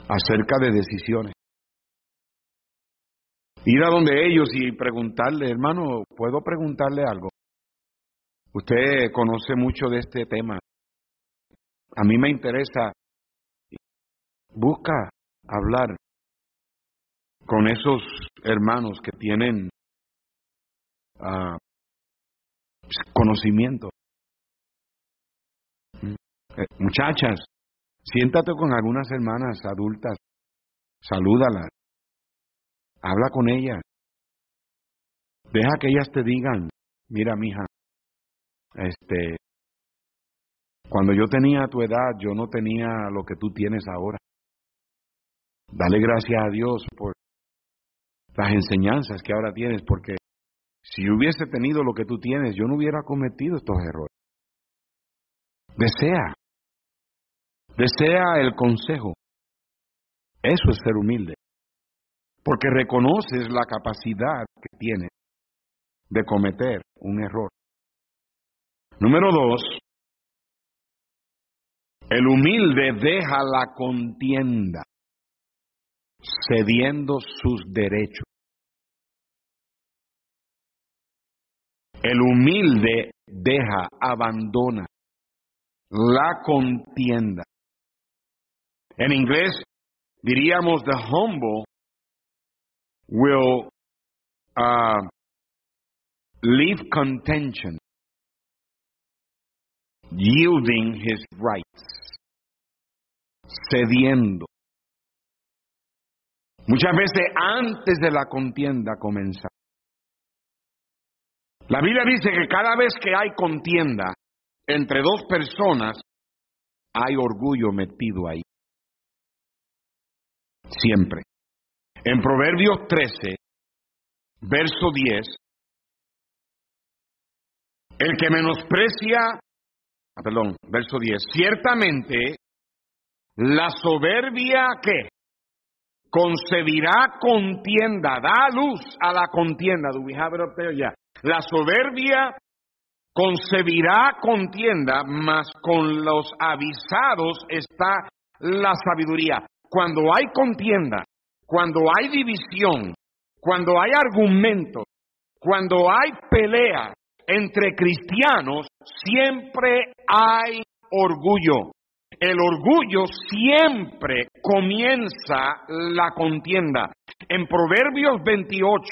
acerca de decisiones. Ir a donde ellos y preguntarle, hermano, ¿puedo preguntarle algo? Usted conoce mucho de este tema. A mí me interesa. Busca hablar con esos hermanos que tienen uh, conocimiento. Eh, muchachas, siéntate con algunas hermanas adultas, salúdalas, habla con ellas, deja que ellas te digan, mira mija, este, cuando yo tenía tu edad, yo no tenía lo que tú tienes ahora. Dale gracias a Dios por las enseñanzas que ahora tienes, porque si hubiese tenido lo que tú tienes, yo no hubiera cometido estos errores. Desea, desea el consejo. Eso es ser humilde, porque reconoces la capacidad que tienes de cometer un error. Número dos, el humilde deja la contienda cediendo sus derechos. El humilde deja, abandona la contienda. En inglés diríamos the humble will uh, leave contention, yielding his rights, cediendo. Muchas veces antes de la contienda comienza. La Biblia dice que cada vez que hay contienda entre dos personas, hay orgullo metido ahí. Siempre. En Proverbios 13, verso 10, el que menosprecia, ah, perdón, verso 10, ciertamente la soberbia que concebirá contienda, da luz a la contienda. Do we have it up there? Yeah. La soberbia concebirá contienda, mas con los avisados está la sabiduría. Cuando hay contienda, cuando hay división, cuando hay argumentos, cuando hay pelea entre cristianos, siempre hay orgullo. El orgullo siempre comienza la contienda. En Proverbios 28,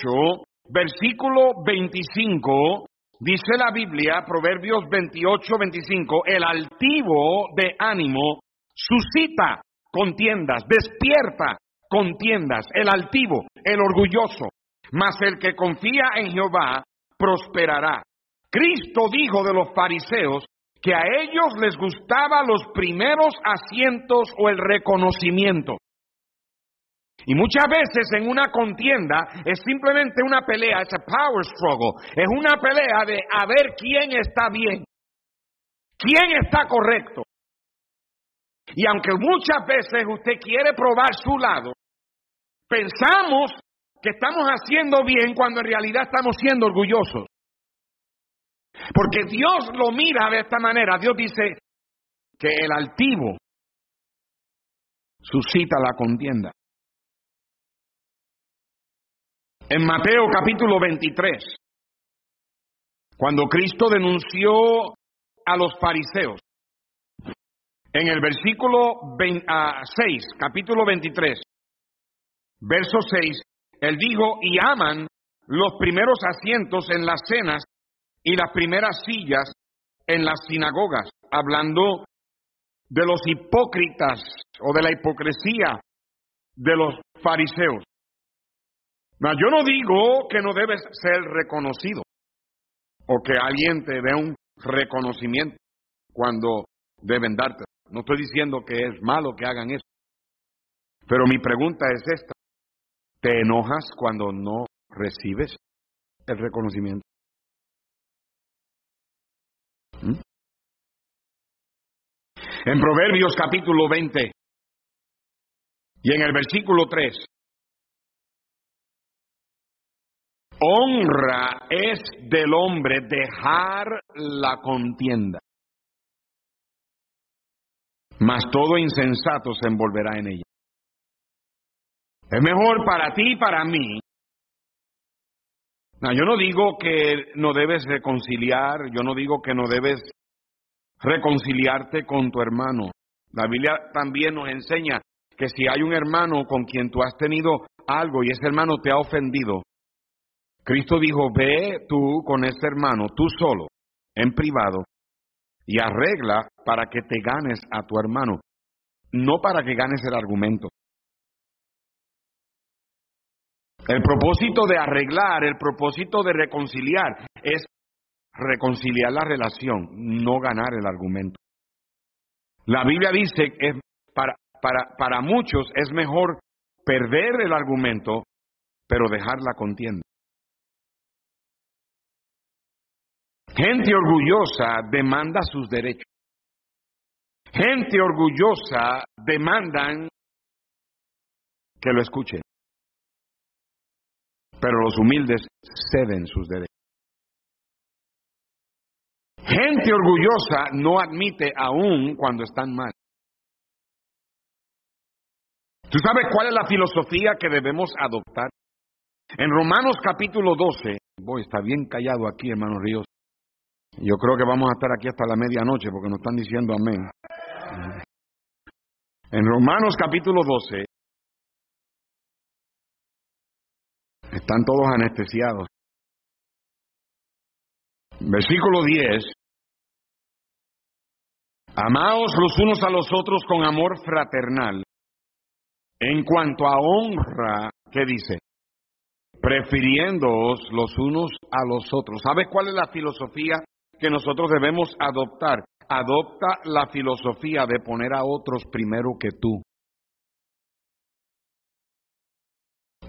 versículo 25, dice la Biblia, Proverbios 28, 25, el altivo de ánimo suscita contiendas, despierta contiendas, el altivo, el orgulloso, mas el que confía en Jehová prosperará. Cristo dijo de los fariseos que a ellos les gustaba los primeros asientos o el reconocimiento. Y muchas veces en una contienda es simplemente una pelea, es a power struggle, es una pelea de a ver quién está bien, quién está correcto. Y aunque muchas veces usted quiere probar su lado, pensamos que estamos haciendo bien cuando en realidad estamos siendo orgullosos. Porque Dios lo mira de esta manera. Dios dice que el altivo suscita la contienda. En Mateo capítulo 23, cuando Cristo denunció a los fariseos, en el versículo 6, ah, capítulo 23, verso 6, él dijo, y aman los primeros asientos en las cenas y las primeras sillas en las sinagogas, hablando de los hipócritas o de la hipocresía de los fariseos yo no digo que no debes ser reconocido. o que alguien te dé un reconocimiento cuando deben darte. No estoy diciendo que es malo que hagan eso, pero mi pregunta es esta. ¿Te enojas cuando no recibes el reconocimiento? ¿Mm? En Proverbios capítulo 20 y en el versículo 3, honra es del hombre dejar la contienda, mas todo insensato se envolverá en ella. Es mejor para ti y para mí. No, yo no digo que no debes reconciliar, yo no digo que no debes reconciliarte con tu hermano. La Biblia también nos enseña que si hay un hermano con quien tú has tenido algo y ese hermano te ha ofendido, Cristo dijo, ve tú con ese hermano, tú solo, en privado, y arregla para que te ganes a tu hermano, no para que ganes el argumento. El propósito de arreglar, el propósito de reconciliar es reconciliar la relación, no ganar el argumento. La Biblia dice que para, para, para muchos es mejor perder el argumento, pero dejar la contienda. Gente orgullosa demanda sus derechos. Gente orgullosa demandan que lo escuchen. Pero los humildes ceden sus derechos. Gente orgullosa no admite aún cuando están mal. ¿Tú sabes cuál es la filosofía que debemos adoptar? En Romanos capítulo 12, voy, está bien callado aquí, hermano Ríos. Yo creo que vamos a estar aquí hasta la medianoche porque nos están diciendo amén. En Romanos capítulo 12, están todos anestesiados. Versículo 10. Amaos los unos a los otros con amor fraternal. En cuanto a honra, ¿qué dice? Prefiriéndoos los unos a los otros. ¿Sabes cuál es la filosofía que nosotros debemos adoptar? Adopta la filosofía de poner a otros primero que tú.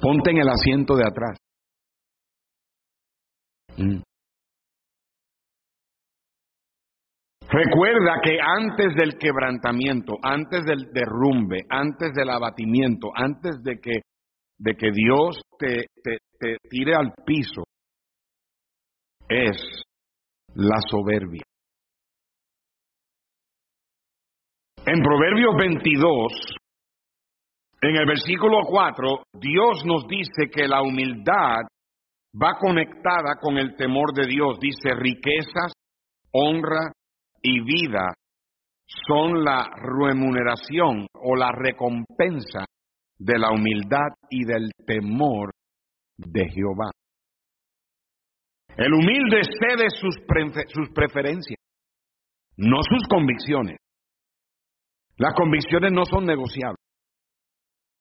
Ponte en el asiento de atrás. Mm. Recuerda que antes del quebrantamiento, antes del derrumbe, antes del abatimiento, antes de que, de que Dios te, te, te tire al piso, es la soberbia. En Proverbios 22, en el versículo 4, Dios nos dice que la humildad va conectada con el temor de Dios. Dice riquezas, honra y vida son la remuneración o la recompensa de la humildad y del temor de Jehová. El humilde cede sus, sus preferencias, no sus convicciones. Las convicciones no son negociables.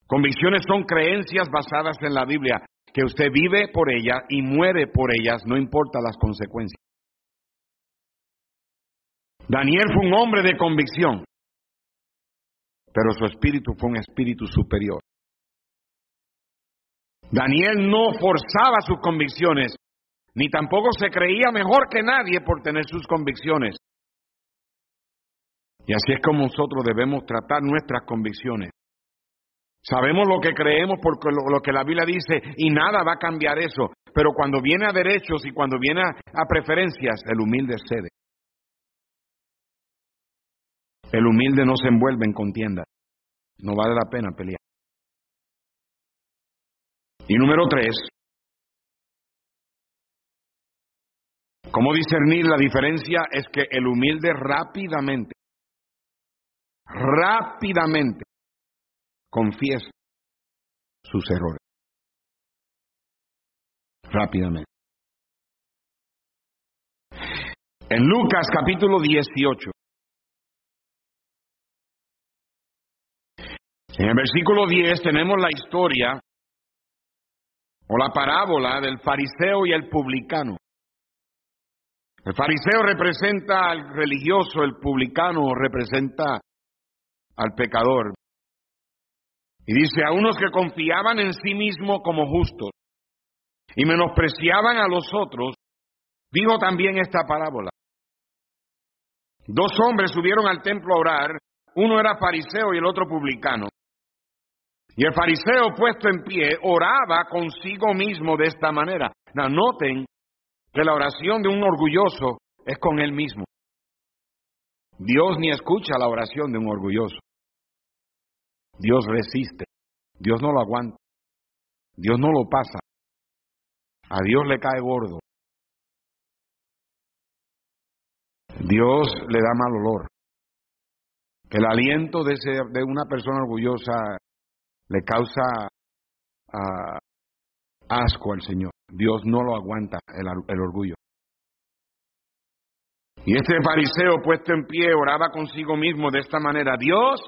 Convicciones son creencias basadas en la Biblia, que usted vive por ellas y muere por ellas, no importa las consecuencias. Daniel fue un hombre de convicción, pero su espíritu fue un espíritu superior. Daniel no forzaba sus convicciones, ni tampoco se creía mejor que nadie por tener sus convicciones. Y así es como nosotros debemos tratar nuestras convicciones. Sabemos lo que creemos porque lo, que la Biblia dice y nada va a cambiar eso. Pero cuando viene a derechos y cuando viene a, preferencias, el humilde cede. El humilde no se envuelve en contienda. No vale la pena pelear. Y número tres, ¿cómo discernir la diferencia? Es que el humilde rápidamente, rápidamente confiesa sus errores. Rápidamente. En Lucas capítulo 18, en el versículo 10 tenemos la historia o la parábola del fariseo y el publicano. El fariseo representa al religioso, el publicano representa al pecador. Y dice a unos que confiaban en sí mismo como justos y menospreciaban a los otros, dijo también esta parábola. Dos hombres subieron al templo a orar, uno era fariseo y el otro publicano. Y el fariseo puesto en pie oraba consigo mismo de esta manera. noten que la oración de un orgulloso es con él mismo. Dios ni escucha la oración de un orgulloso. Dios resiste. Dios no lo aguanta. Dios no lo pasa. A Dios le cae gordo. Dios le da mal olor. El aliento de, de una persona orgullosa le causa ah, asco al Señor. Dios no lo aguanta el, orgullo. Y este fariseo puesto en pie oraba consigo mismo de esta manera, Dios,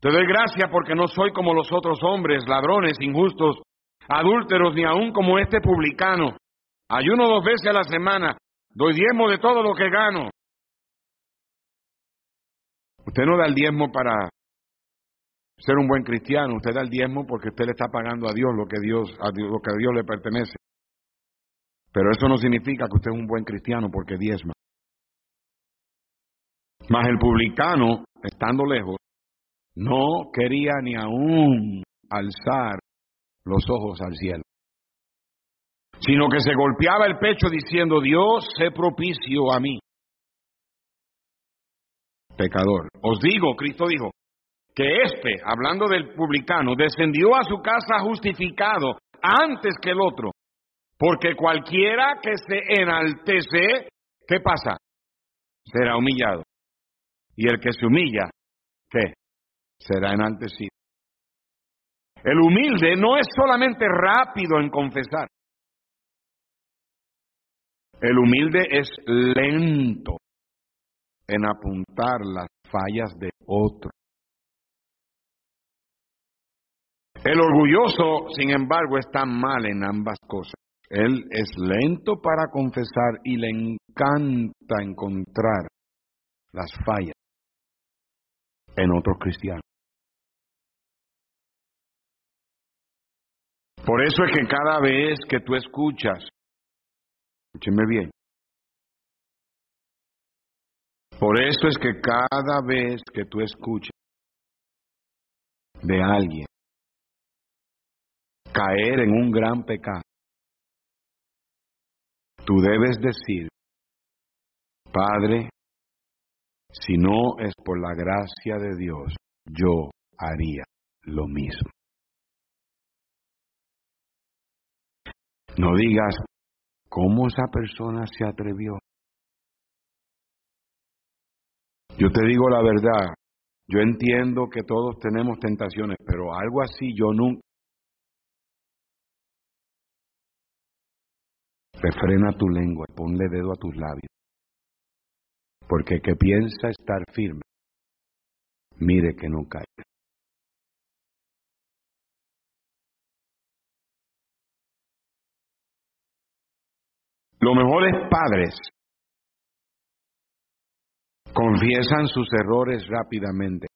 te doy gracias porque no soy como los otros hombres, ladrones, injustos, adúlteros, ni aun como este publicano. Ayuno dos veces a la semana, doy diezmo de todo lo que gano. Usted no da el diezmo para ser un buen cristiano, usted da el diezmo porque usted le está pagando a Dios lo que Dios, a Dios, lo que a Dios le pertenece. Pero eso no significa que usted es un buen cristiano porque diezma. Mas el publicano, estando lejos, no quería ni aún alzar los ojos al cielo, sino que se golpeaba el pecho diciendo, Dios, sé propicio a mí, pecador. Os digo, Cristo dijo, que éste, hablando del publicano, descendió a su casa justificado antes que el otro. Porque cualquiera que se enaltece, ¿qué pasa? Será humillado. Y el que se humilla, ¿qué? Será enaltecido. El humilde no es solamente rápido en confesar. El humilde es lento en apuntar las fallas de otro. El orgulloso, sin embargo, está mal en ambas cosas. Él es lento para confesar y le encanta encontrar las fallas en otros cristianos. Por eso es que cada vez que tú escuchas, escúcheme bien, por eso es que cada vez que tú escuchas de alguien caer en un gran pecado, tú debes decir, Padre, si no es por la gracia de Dios, yo haría lo mismo. No digas, ¿cómo esa persona se atrevió? Yo te digo la verdad, yo entiendo que todos tenemos tentaciones, pero algo así yo nunca, Refrena tu lengua, ponle dedo a tus labios. Porque que piensa estar firme, mire que no caiga. Los mejores padres confiesan sus errores rápidamente,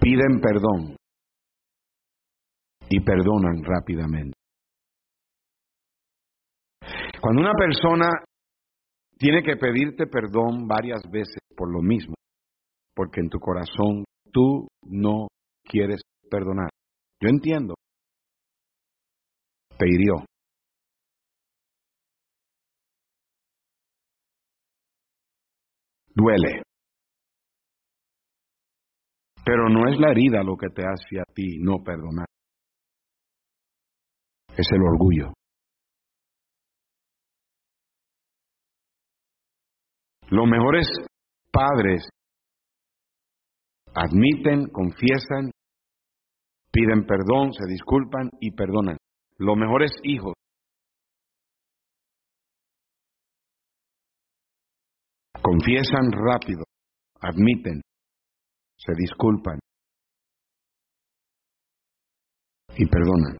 piden perdón y perdonan rápidamente. Cuando una persona tiene que pedirte perdón varias veces por lo mismo, porque en tu corazón tú no quieres perdonar. Yo entiendo. Te hirió. Duele. Pero no es la herida lo que te hace a ti no perdonar. Es el orgullo. Los mejores padres admiten, confiesan, piden perdón, se disculpan y perdonan. Los mejores hijos confiesan rápido, admiten, se disculpan y perdonan.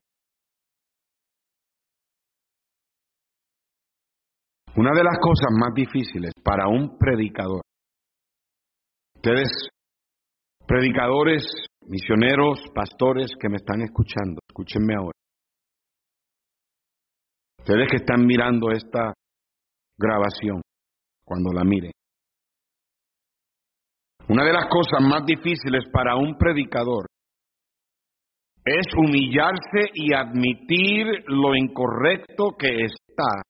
Una de las cosas más difíciles para un predicador, ustedes, predicadores, misioneros, pastores que me están escuchando, escúchenme ahora. Ustedes que están mirando esta grabación, cuando la miren. Una de las cosas más difíciles para un predicador es humillarse y admitir lo incorrecto que está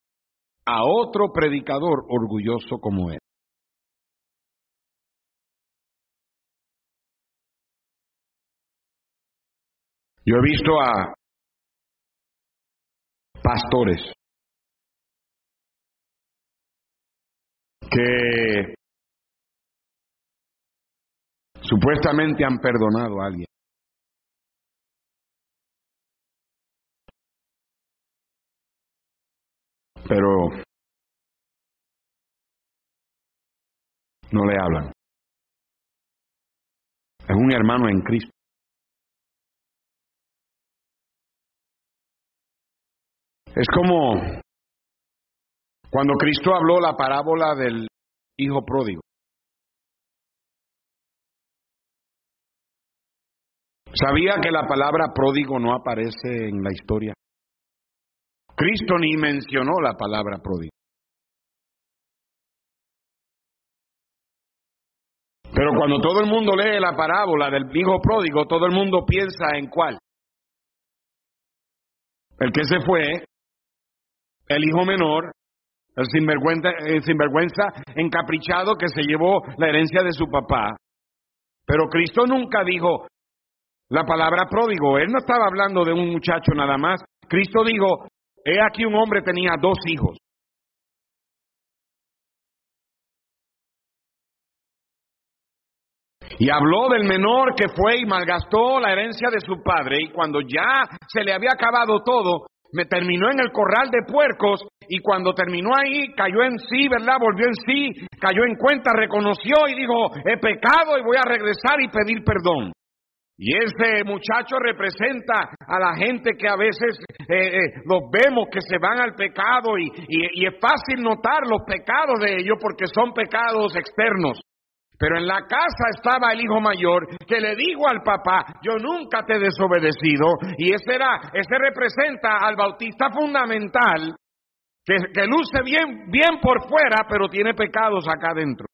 a otro predicador orgulloso como él. Yo he visto a pastores que supuestamente han perdonado a alguien. Pero no le hablan. Es un hermano en Cristo. Es como cuando Cristo habló la parábola del hijo pródigo. ¿Sabía que la palabra pródigo no aparece en la historia? Cristo ni mencionó la palabra pródigo. Pero cuando todo el mundo lee la parábola del hijo pródigo, todo el mundo piensa en cuál. El que se fue, el hijo menor, el sinvergüenza, el sinvergüenza encaprichado que se llevó la herencia de su papá. Pero Cristo nunca dijo la palabra pródigo. Él no estaba hablando de un muchacho nada más. Cristo dijo, He aquí un hombre tenía dos hijos. Y habló del menor que fue y malgastó la herencia de su padre y cuando ya se le había acabado todo, me terminó en el corral de puercos y cuando terminó ahí cayó en sí, ¿verdad? Volvió en sí, cayó en cuenta, reconoció y dijo, he pecado y voy a regresar y pedir perdón. Y ese muchacho representa a la gente que a veces eh, eh, los vemos que se van al pecado y, es fácil notar los pecados de ellos porque son pecados externos. Pero en la casa estaba el hijo mayor que le dijo al papá, yo nunca te he desobedecido. Y ese, era, ese representa al bautista fundamental que, que luce bien, bien por fuera, pero tiene pecados acá adentro.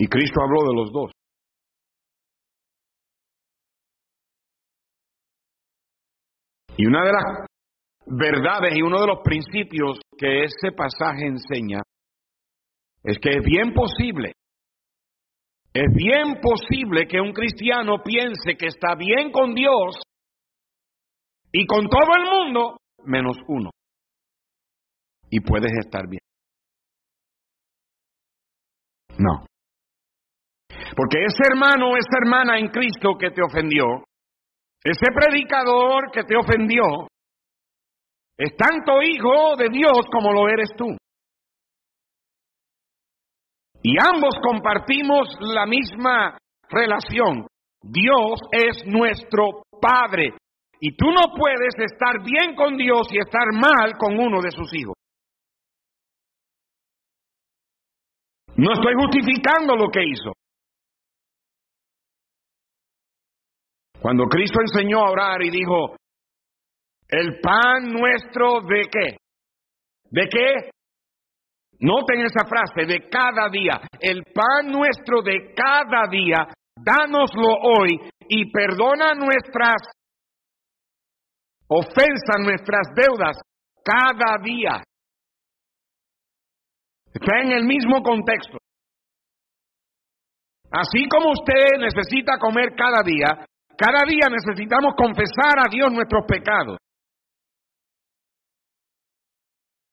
Y Cristo habló de los dos. Y una de las verdades y uno de los principios que ese pasaje enseña es que es bien posible, es bien posible que un cristiano piense que está bien con Dios y con todo el mundo menos uno. Y puedes estar bien. No. Porque ese hermano o esa hermana en Cristo que te ofendió, ese predicador que te ofendió es tanto hijo de Dios como lo eres tú. Y ambos compartimos la misma relación. Dios es nuestro Padre. Y tú no puedes estar bien con Dios y estar mal con uno de sus hijos. No estoy justificando lo que hizo. Cuando Cristo enseñó a orar y dijo, el pan nuestro de qué? ¿De qué? Noten esa frase, de cada día. El pan nuestro de cada día, dánoslo hoy y perdona nuestras ofensas, nuestras deudas, cada día. Está en el mismo contexto. Así como usted necesita comer cada día, cada día necesitamos confesar a Dios nuestros pecados.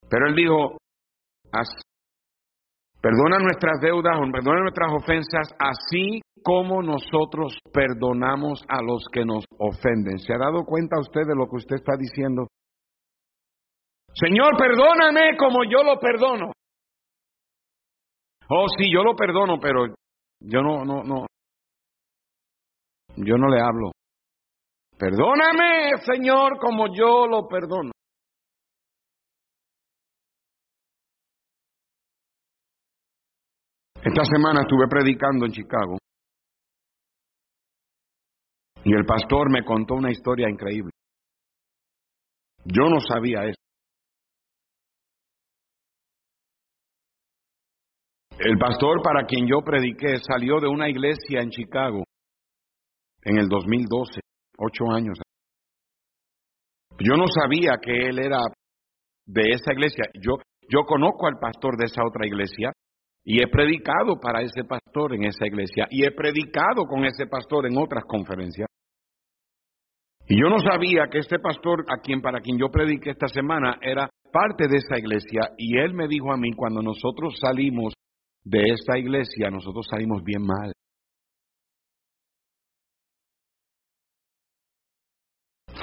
Pero Él dijo, perdona nuestras deudas, perdona nuestras ofensas, así como nosotros perdonamos a los que nos ofenden. ¿Se ha dado cuenta usted de lo que usted está diciendo? Señor, perdóname como yo lo perdono. Oh, sí, yo lo perdono, pero yo no, no, no, yo no le hablo. Perdóname, Señor, como yo lo perdono. Esta semana estuve predicando en Chicago y el pastor me contó una historia increíble. Yo no sabía eso. El pastor para quien yo prediqué salió de una iglesia en Chicago en el 2012, ocho años. Yo no sabía que él era de esa iglesia. Yo, yo conozco al pastor de esa otra iglesia y he predicado para ese pastor en esa iglesia y he predicado con ese pastor en otras conferencias. Y yo no sabía que este pastor a quien para quien yo prediqué esta semana era parte de esa iglesia y él me dijo a mí cuando nosotros salimos de esta iglesia, nosotros salimos bien mal.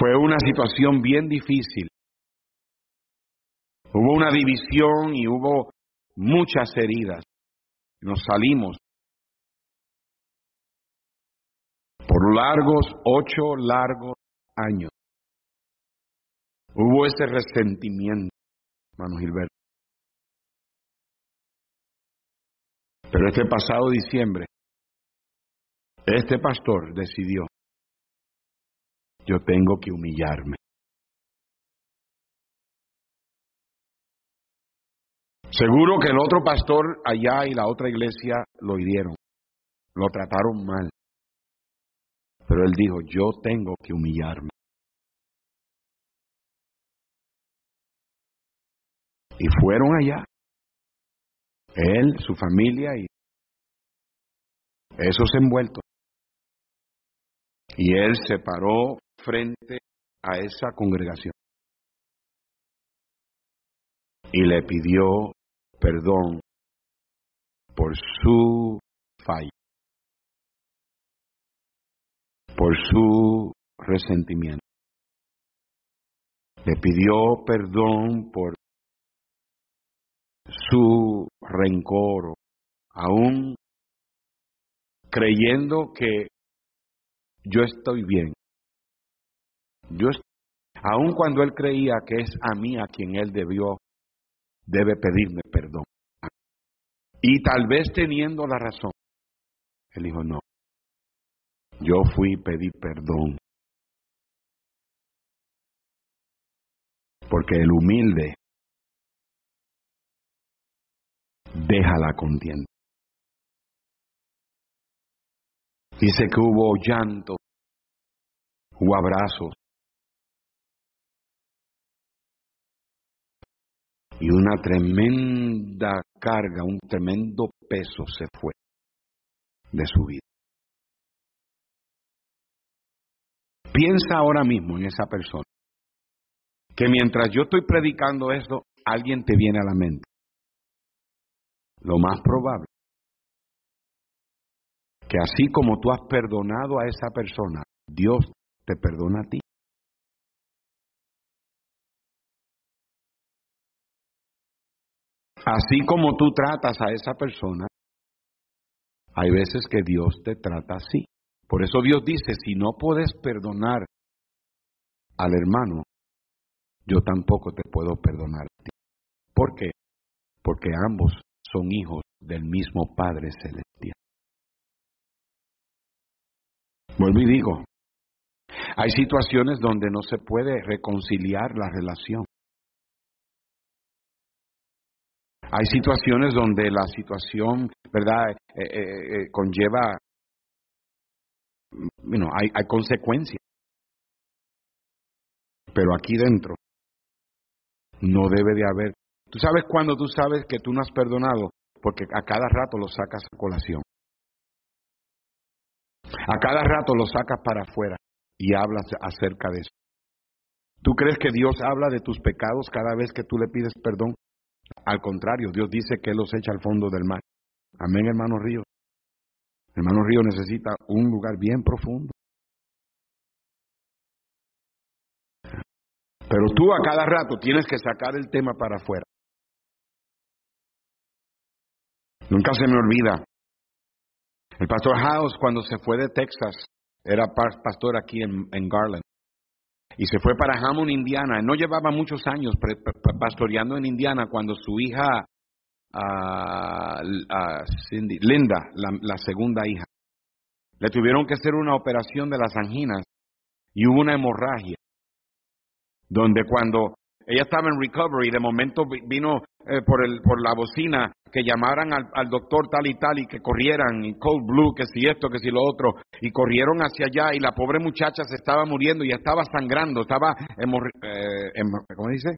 Fue una situación bien difícil. Hubo una división y hubo muchas heridas. Nos salimos por largos, ocho largos años. Hubo ese resentimiento, hermano Gilberto. Pero este pasado diciembre, este pastor decidió, yo tengo que humillarme. Seguro que el otro pastor allá y la otra iglesia lo hirieron, lo trataron mal. Pero él dijo, yo tengo que humillarme. Y fueron allá. Él, su familia y esos envueltos. Y él se paró frente a esa congregación y le pidió perdón por su falla, por su resentimiento. Le pidió perdón por su rencor, aún creyendo que yo estoy bien. Yo, aun cuando él creía que es a mí a quien él debió, debe pedirme perdón. Y tal vez teniendo la razón, él dijo, no, yo fui y pedí perdón. Porque el humilde deja la contienda. Dice que hubo llanto, hubo abrazos y una tremenda carga, un tremendo peso se fue de su vida. Piensa ahora mismo en esa persona, que mientras yo estoy predicando eso, alguien te viene a la mente. Lo más probable que así como tú has perdonado a esa persona, Dios te perdona a ti. Así como tú tratas a esa persona, hay veces que Dios te trata así. Por eso Dios dice, si no puedes perdonar al hermano, yo tampoco te puedo perdonar a ti. ¿Por qué? Porque ambos son hijos del mismo Padre Celestial. Vuelvo y digo, hay situaciones donde no se puede reconciliar la relación. Hay situaciones donde la situación, ¿verdad?, eh, eh, eh, conlleva, bueno, hay, hay consecuencias. Pero aquí dentro no debe de haber. Tú sabes cuando tú sabes que tú no has perdonado, porque a cada rato lo sacas a colación. A cada rato lo sacas para afuera y hablas acerca de eso. ¿Tú crees que Dios habla de tus pecados cada vez que tú le pides perdón? Al contrario, Dios dice que los echa al fondo del mar. Amén, hermano Río. Hermano Río necesita un lugar bien profundo. Pero tú a cada rato tienes que sacar el tema para afuera. Nunca se me olvida el pastor House, cuando se fue de Texas, era pastor aquí en, Garland, y se fue para Hammond, Indiana. No llevaba muchos años pastoreando en Indiana cuando su hija Cindy, Linda, la, segunda hija. Le tuvieron que hacer una operación de las anginas y hubo una hemorragia, donde cuando ella estaba en recovery, de momento vino eh, por, el, por la bocina que llamaran al, al, doctor tal y tal y que corrieran, y cold blue, que si esto, que si lo otro, y corrieron hacia allá y la pobre muchacha se estaba muriendo y estaba sangrando, estaba, eh, ¿cómo dice?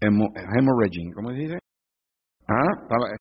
hemorrhaging, ¿cómo dice? ¿Ah? Estaba eh,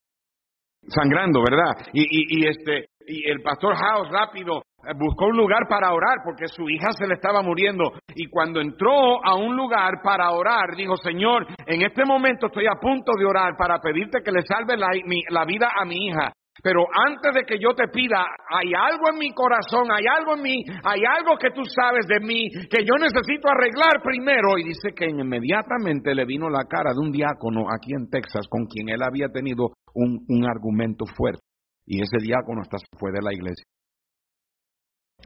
sangrando, ¿verdad? Y, y, y este, y el pastor House rápido buscó un lugar para orar porque su hija se le estaba muriendo. Y cuando entró a un lugar para orar, dijo, Señor, en este momento estoy a punto de orar para pedirte que le salve la, la vida a mi hija. Pero antes de que yo te pida, hay algo en mi corazón, hay algo en mí, hay algo que tú sabes de mí que yo necesito arreglar primero. Y dice que inmediatamente le vino la cara de un diácono aquí en Texas con quien él había tenido un, un argumento fuerte. Y ese diácono hasta se fue de la iglesia.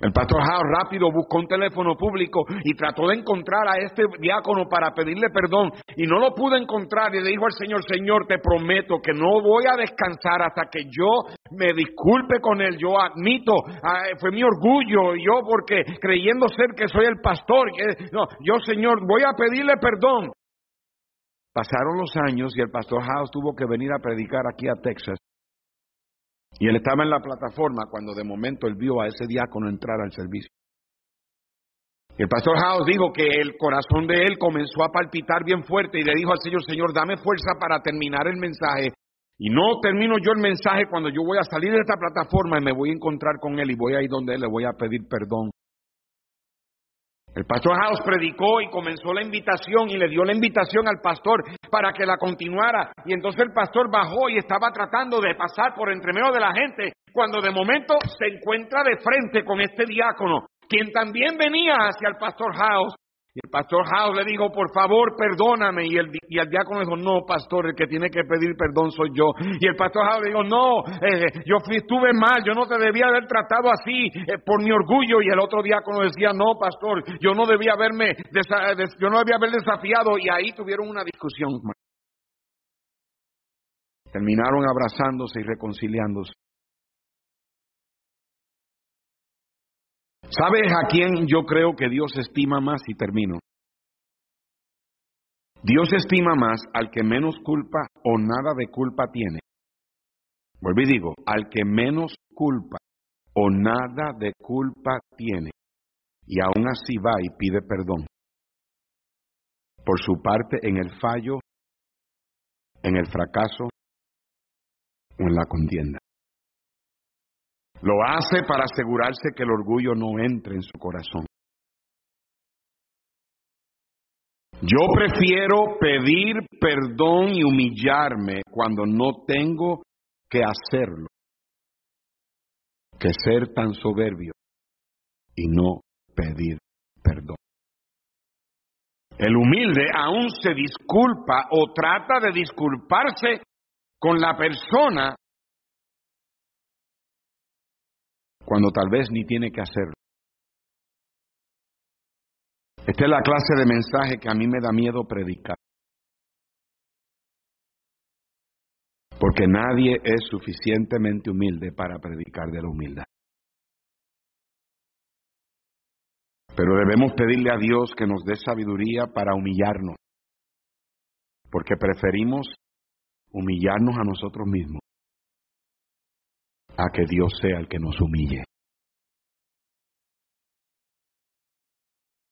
El pastor Howe rápido buscó un teléfono público y trató de encontrar a este diácono para pedirle perdón y no lo pudo encontrar y le dijo al Señor, Señor, te prometo que no voy a descansar hasta que yo me disculpe con él. Yo admito, ah, fue mi orgullo, yo porque creyendo ser que soy el pastor, no, yo Señor, voy a pedirle perdón. Pasaron los años y el pastor House tuvo que venir a predicar aquí a Texas y él estaba en la plataforma cuando de momento él vio a ese diácono entrar al servicio. El pastor House dijo que el corazón de él comenzó a palpitar bien fuerte y le dijo al Señor, Señor, dame fuerza para terminar el mensaje. Y no termino yo el mensaje cuando yo voy a salir de esta plataforma y me voy a encontrar con él y voy a ir donde él le voy a pedir perdón. El pastor House predicó y comenzó la invitación y le dio la invitación al pastor para que la continuara. Y entonces el pastor bajó y estaba tratando de pasar por entre medio de la gente cuando de momento se encuentra de frente con este diácono, quien también venía hacia el pastor House y el pastor House le dijo, por favor, perdóname. Y el, y el diácono dijo, no, pastor, el que tiene que pedir perdón soy yo. Y el pastor House le dijo, no, eh, yo estuve mal, yo no te debía haber tratado así eh, por mi orgullo. Y el otro diácono decía, no, pastor, yo no debía haberme, yo no debía haber desafiado. Y ahí tuvieron una discusión. Terminaron abrazándose y reconciliándose. ¿Sabes a quién yo creo que Dios estima más? Y termino. Dios estima más al que menos culpa o nada de culpa tiene. Vuelvo y digo, al que menos culpa o nada de culpa tiene. Y aún así va y pide perdón. Por su parte en el fallo, en el fracaso o en la contienda. Lo hace para asegurarse que el orgullo no entre en su corazón. Yo prefiero pedir perdón y humillarme cuando no tengo que hacerlo que ser tan soberbio y no pedir perdón. El humilde aún se disculpa o trata de disculparse con la persona cuando tal vez ni tiene que hacerlo. Esta es la clase de mensaje que a mí me da miedo predicar. Porque nadie es suficientemente humilde para predicar de la humildad. Pero debemos pedirle a Dios que nos dé sabiduría para humillarnos. Porque preferimos humillarnos a nosotros mismos a que Dios sea el que nos humille.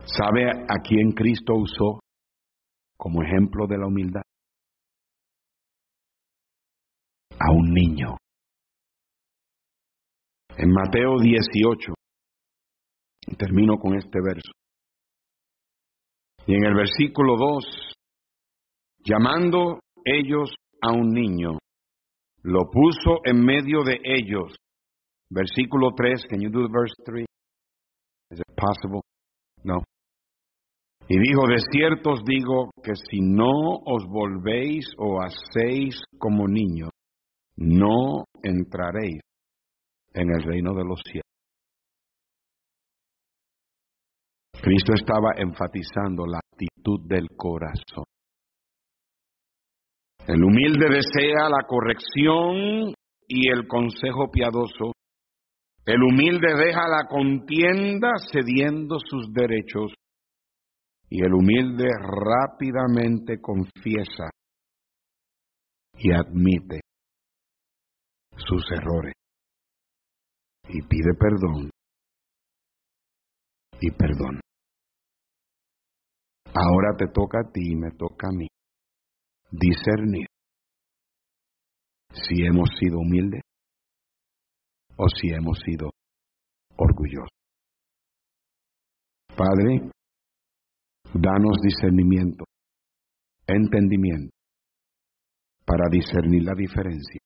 ¿Sabe a quién Cristo usó como ejemplo de la humildad? A un niño. En Mateo 18, y termino con este verso, y en el versículo 2, llamando ellos a un niño, lo puso en medio de ellos. Versículo 3, can you do verse 3? Is it possible? No. Y dijo, de cierto os digo que si no os volvéis o hacéis como niños, no entraréis en el reino de los cielos. Cristo estaba enfatizando la actitud del corazón. El humilde desea la corrección y el consejo piadoso. El humilde deja la contienda cediendo sus derechos. Y el humilde rápidamente confiesa y admite sus errores y pide perdón y perdón. Ahora te toca a ti y me toca a mí discernir si hemos sido humildes o si hemos sido orgullosos. Padre, danos discernimiento, entendimiento, para discernir la diferencia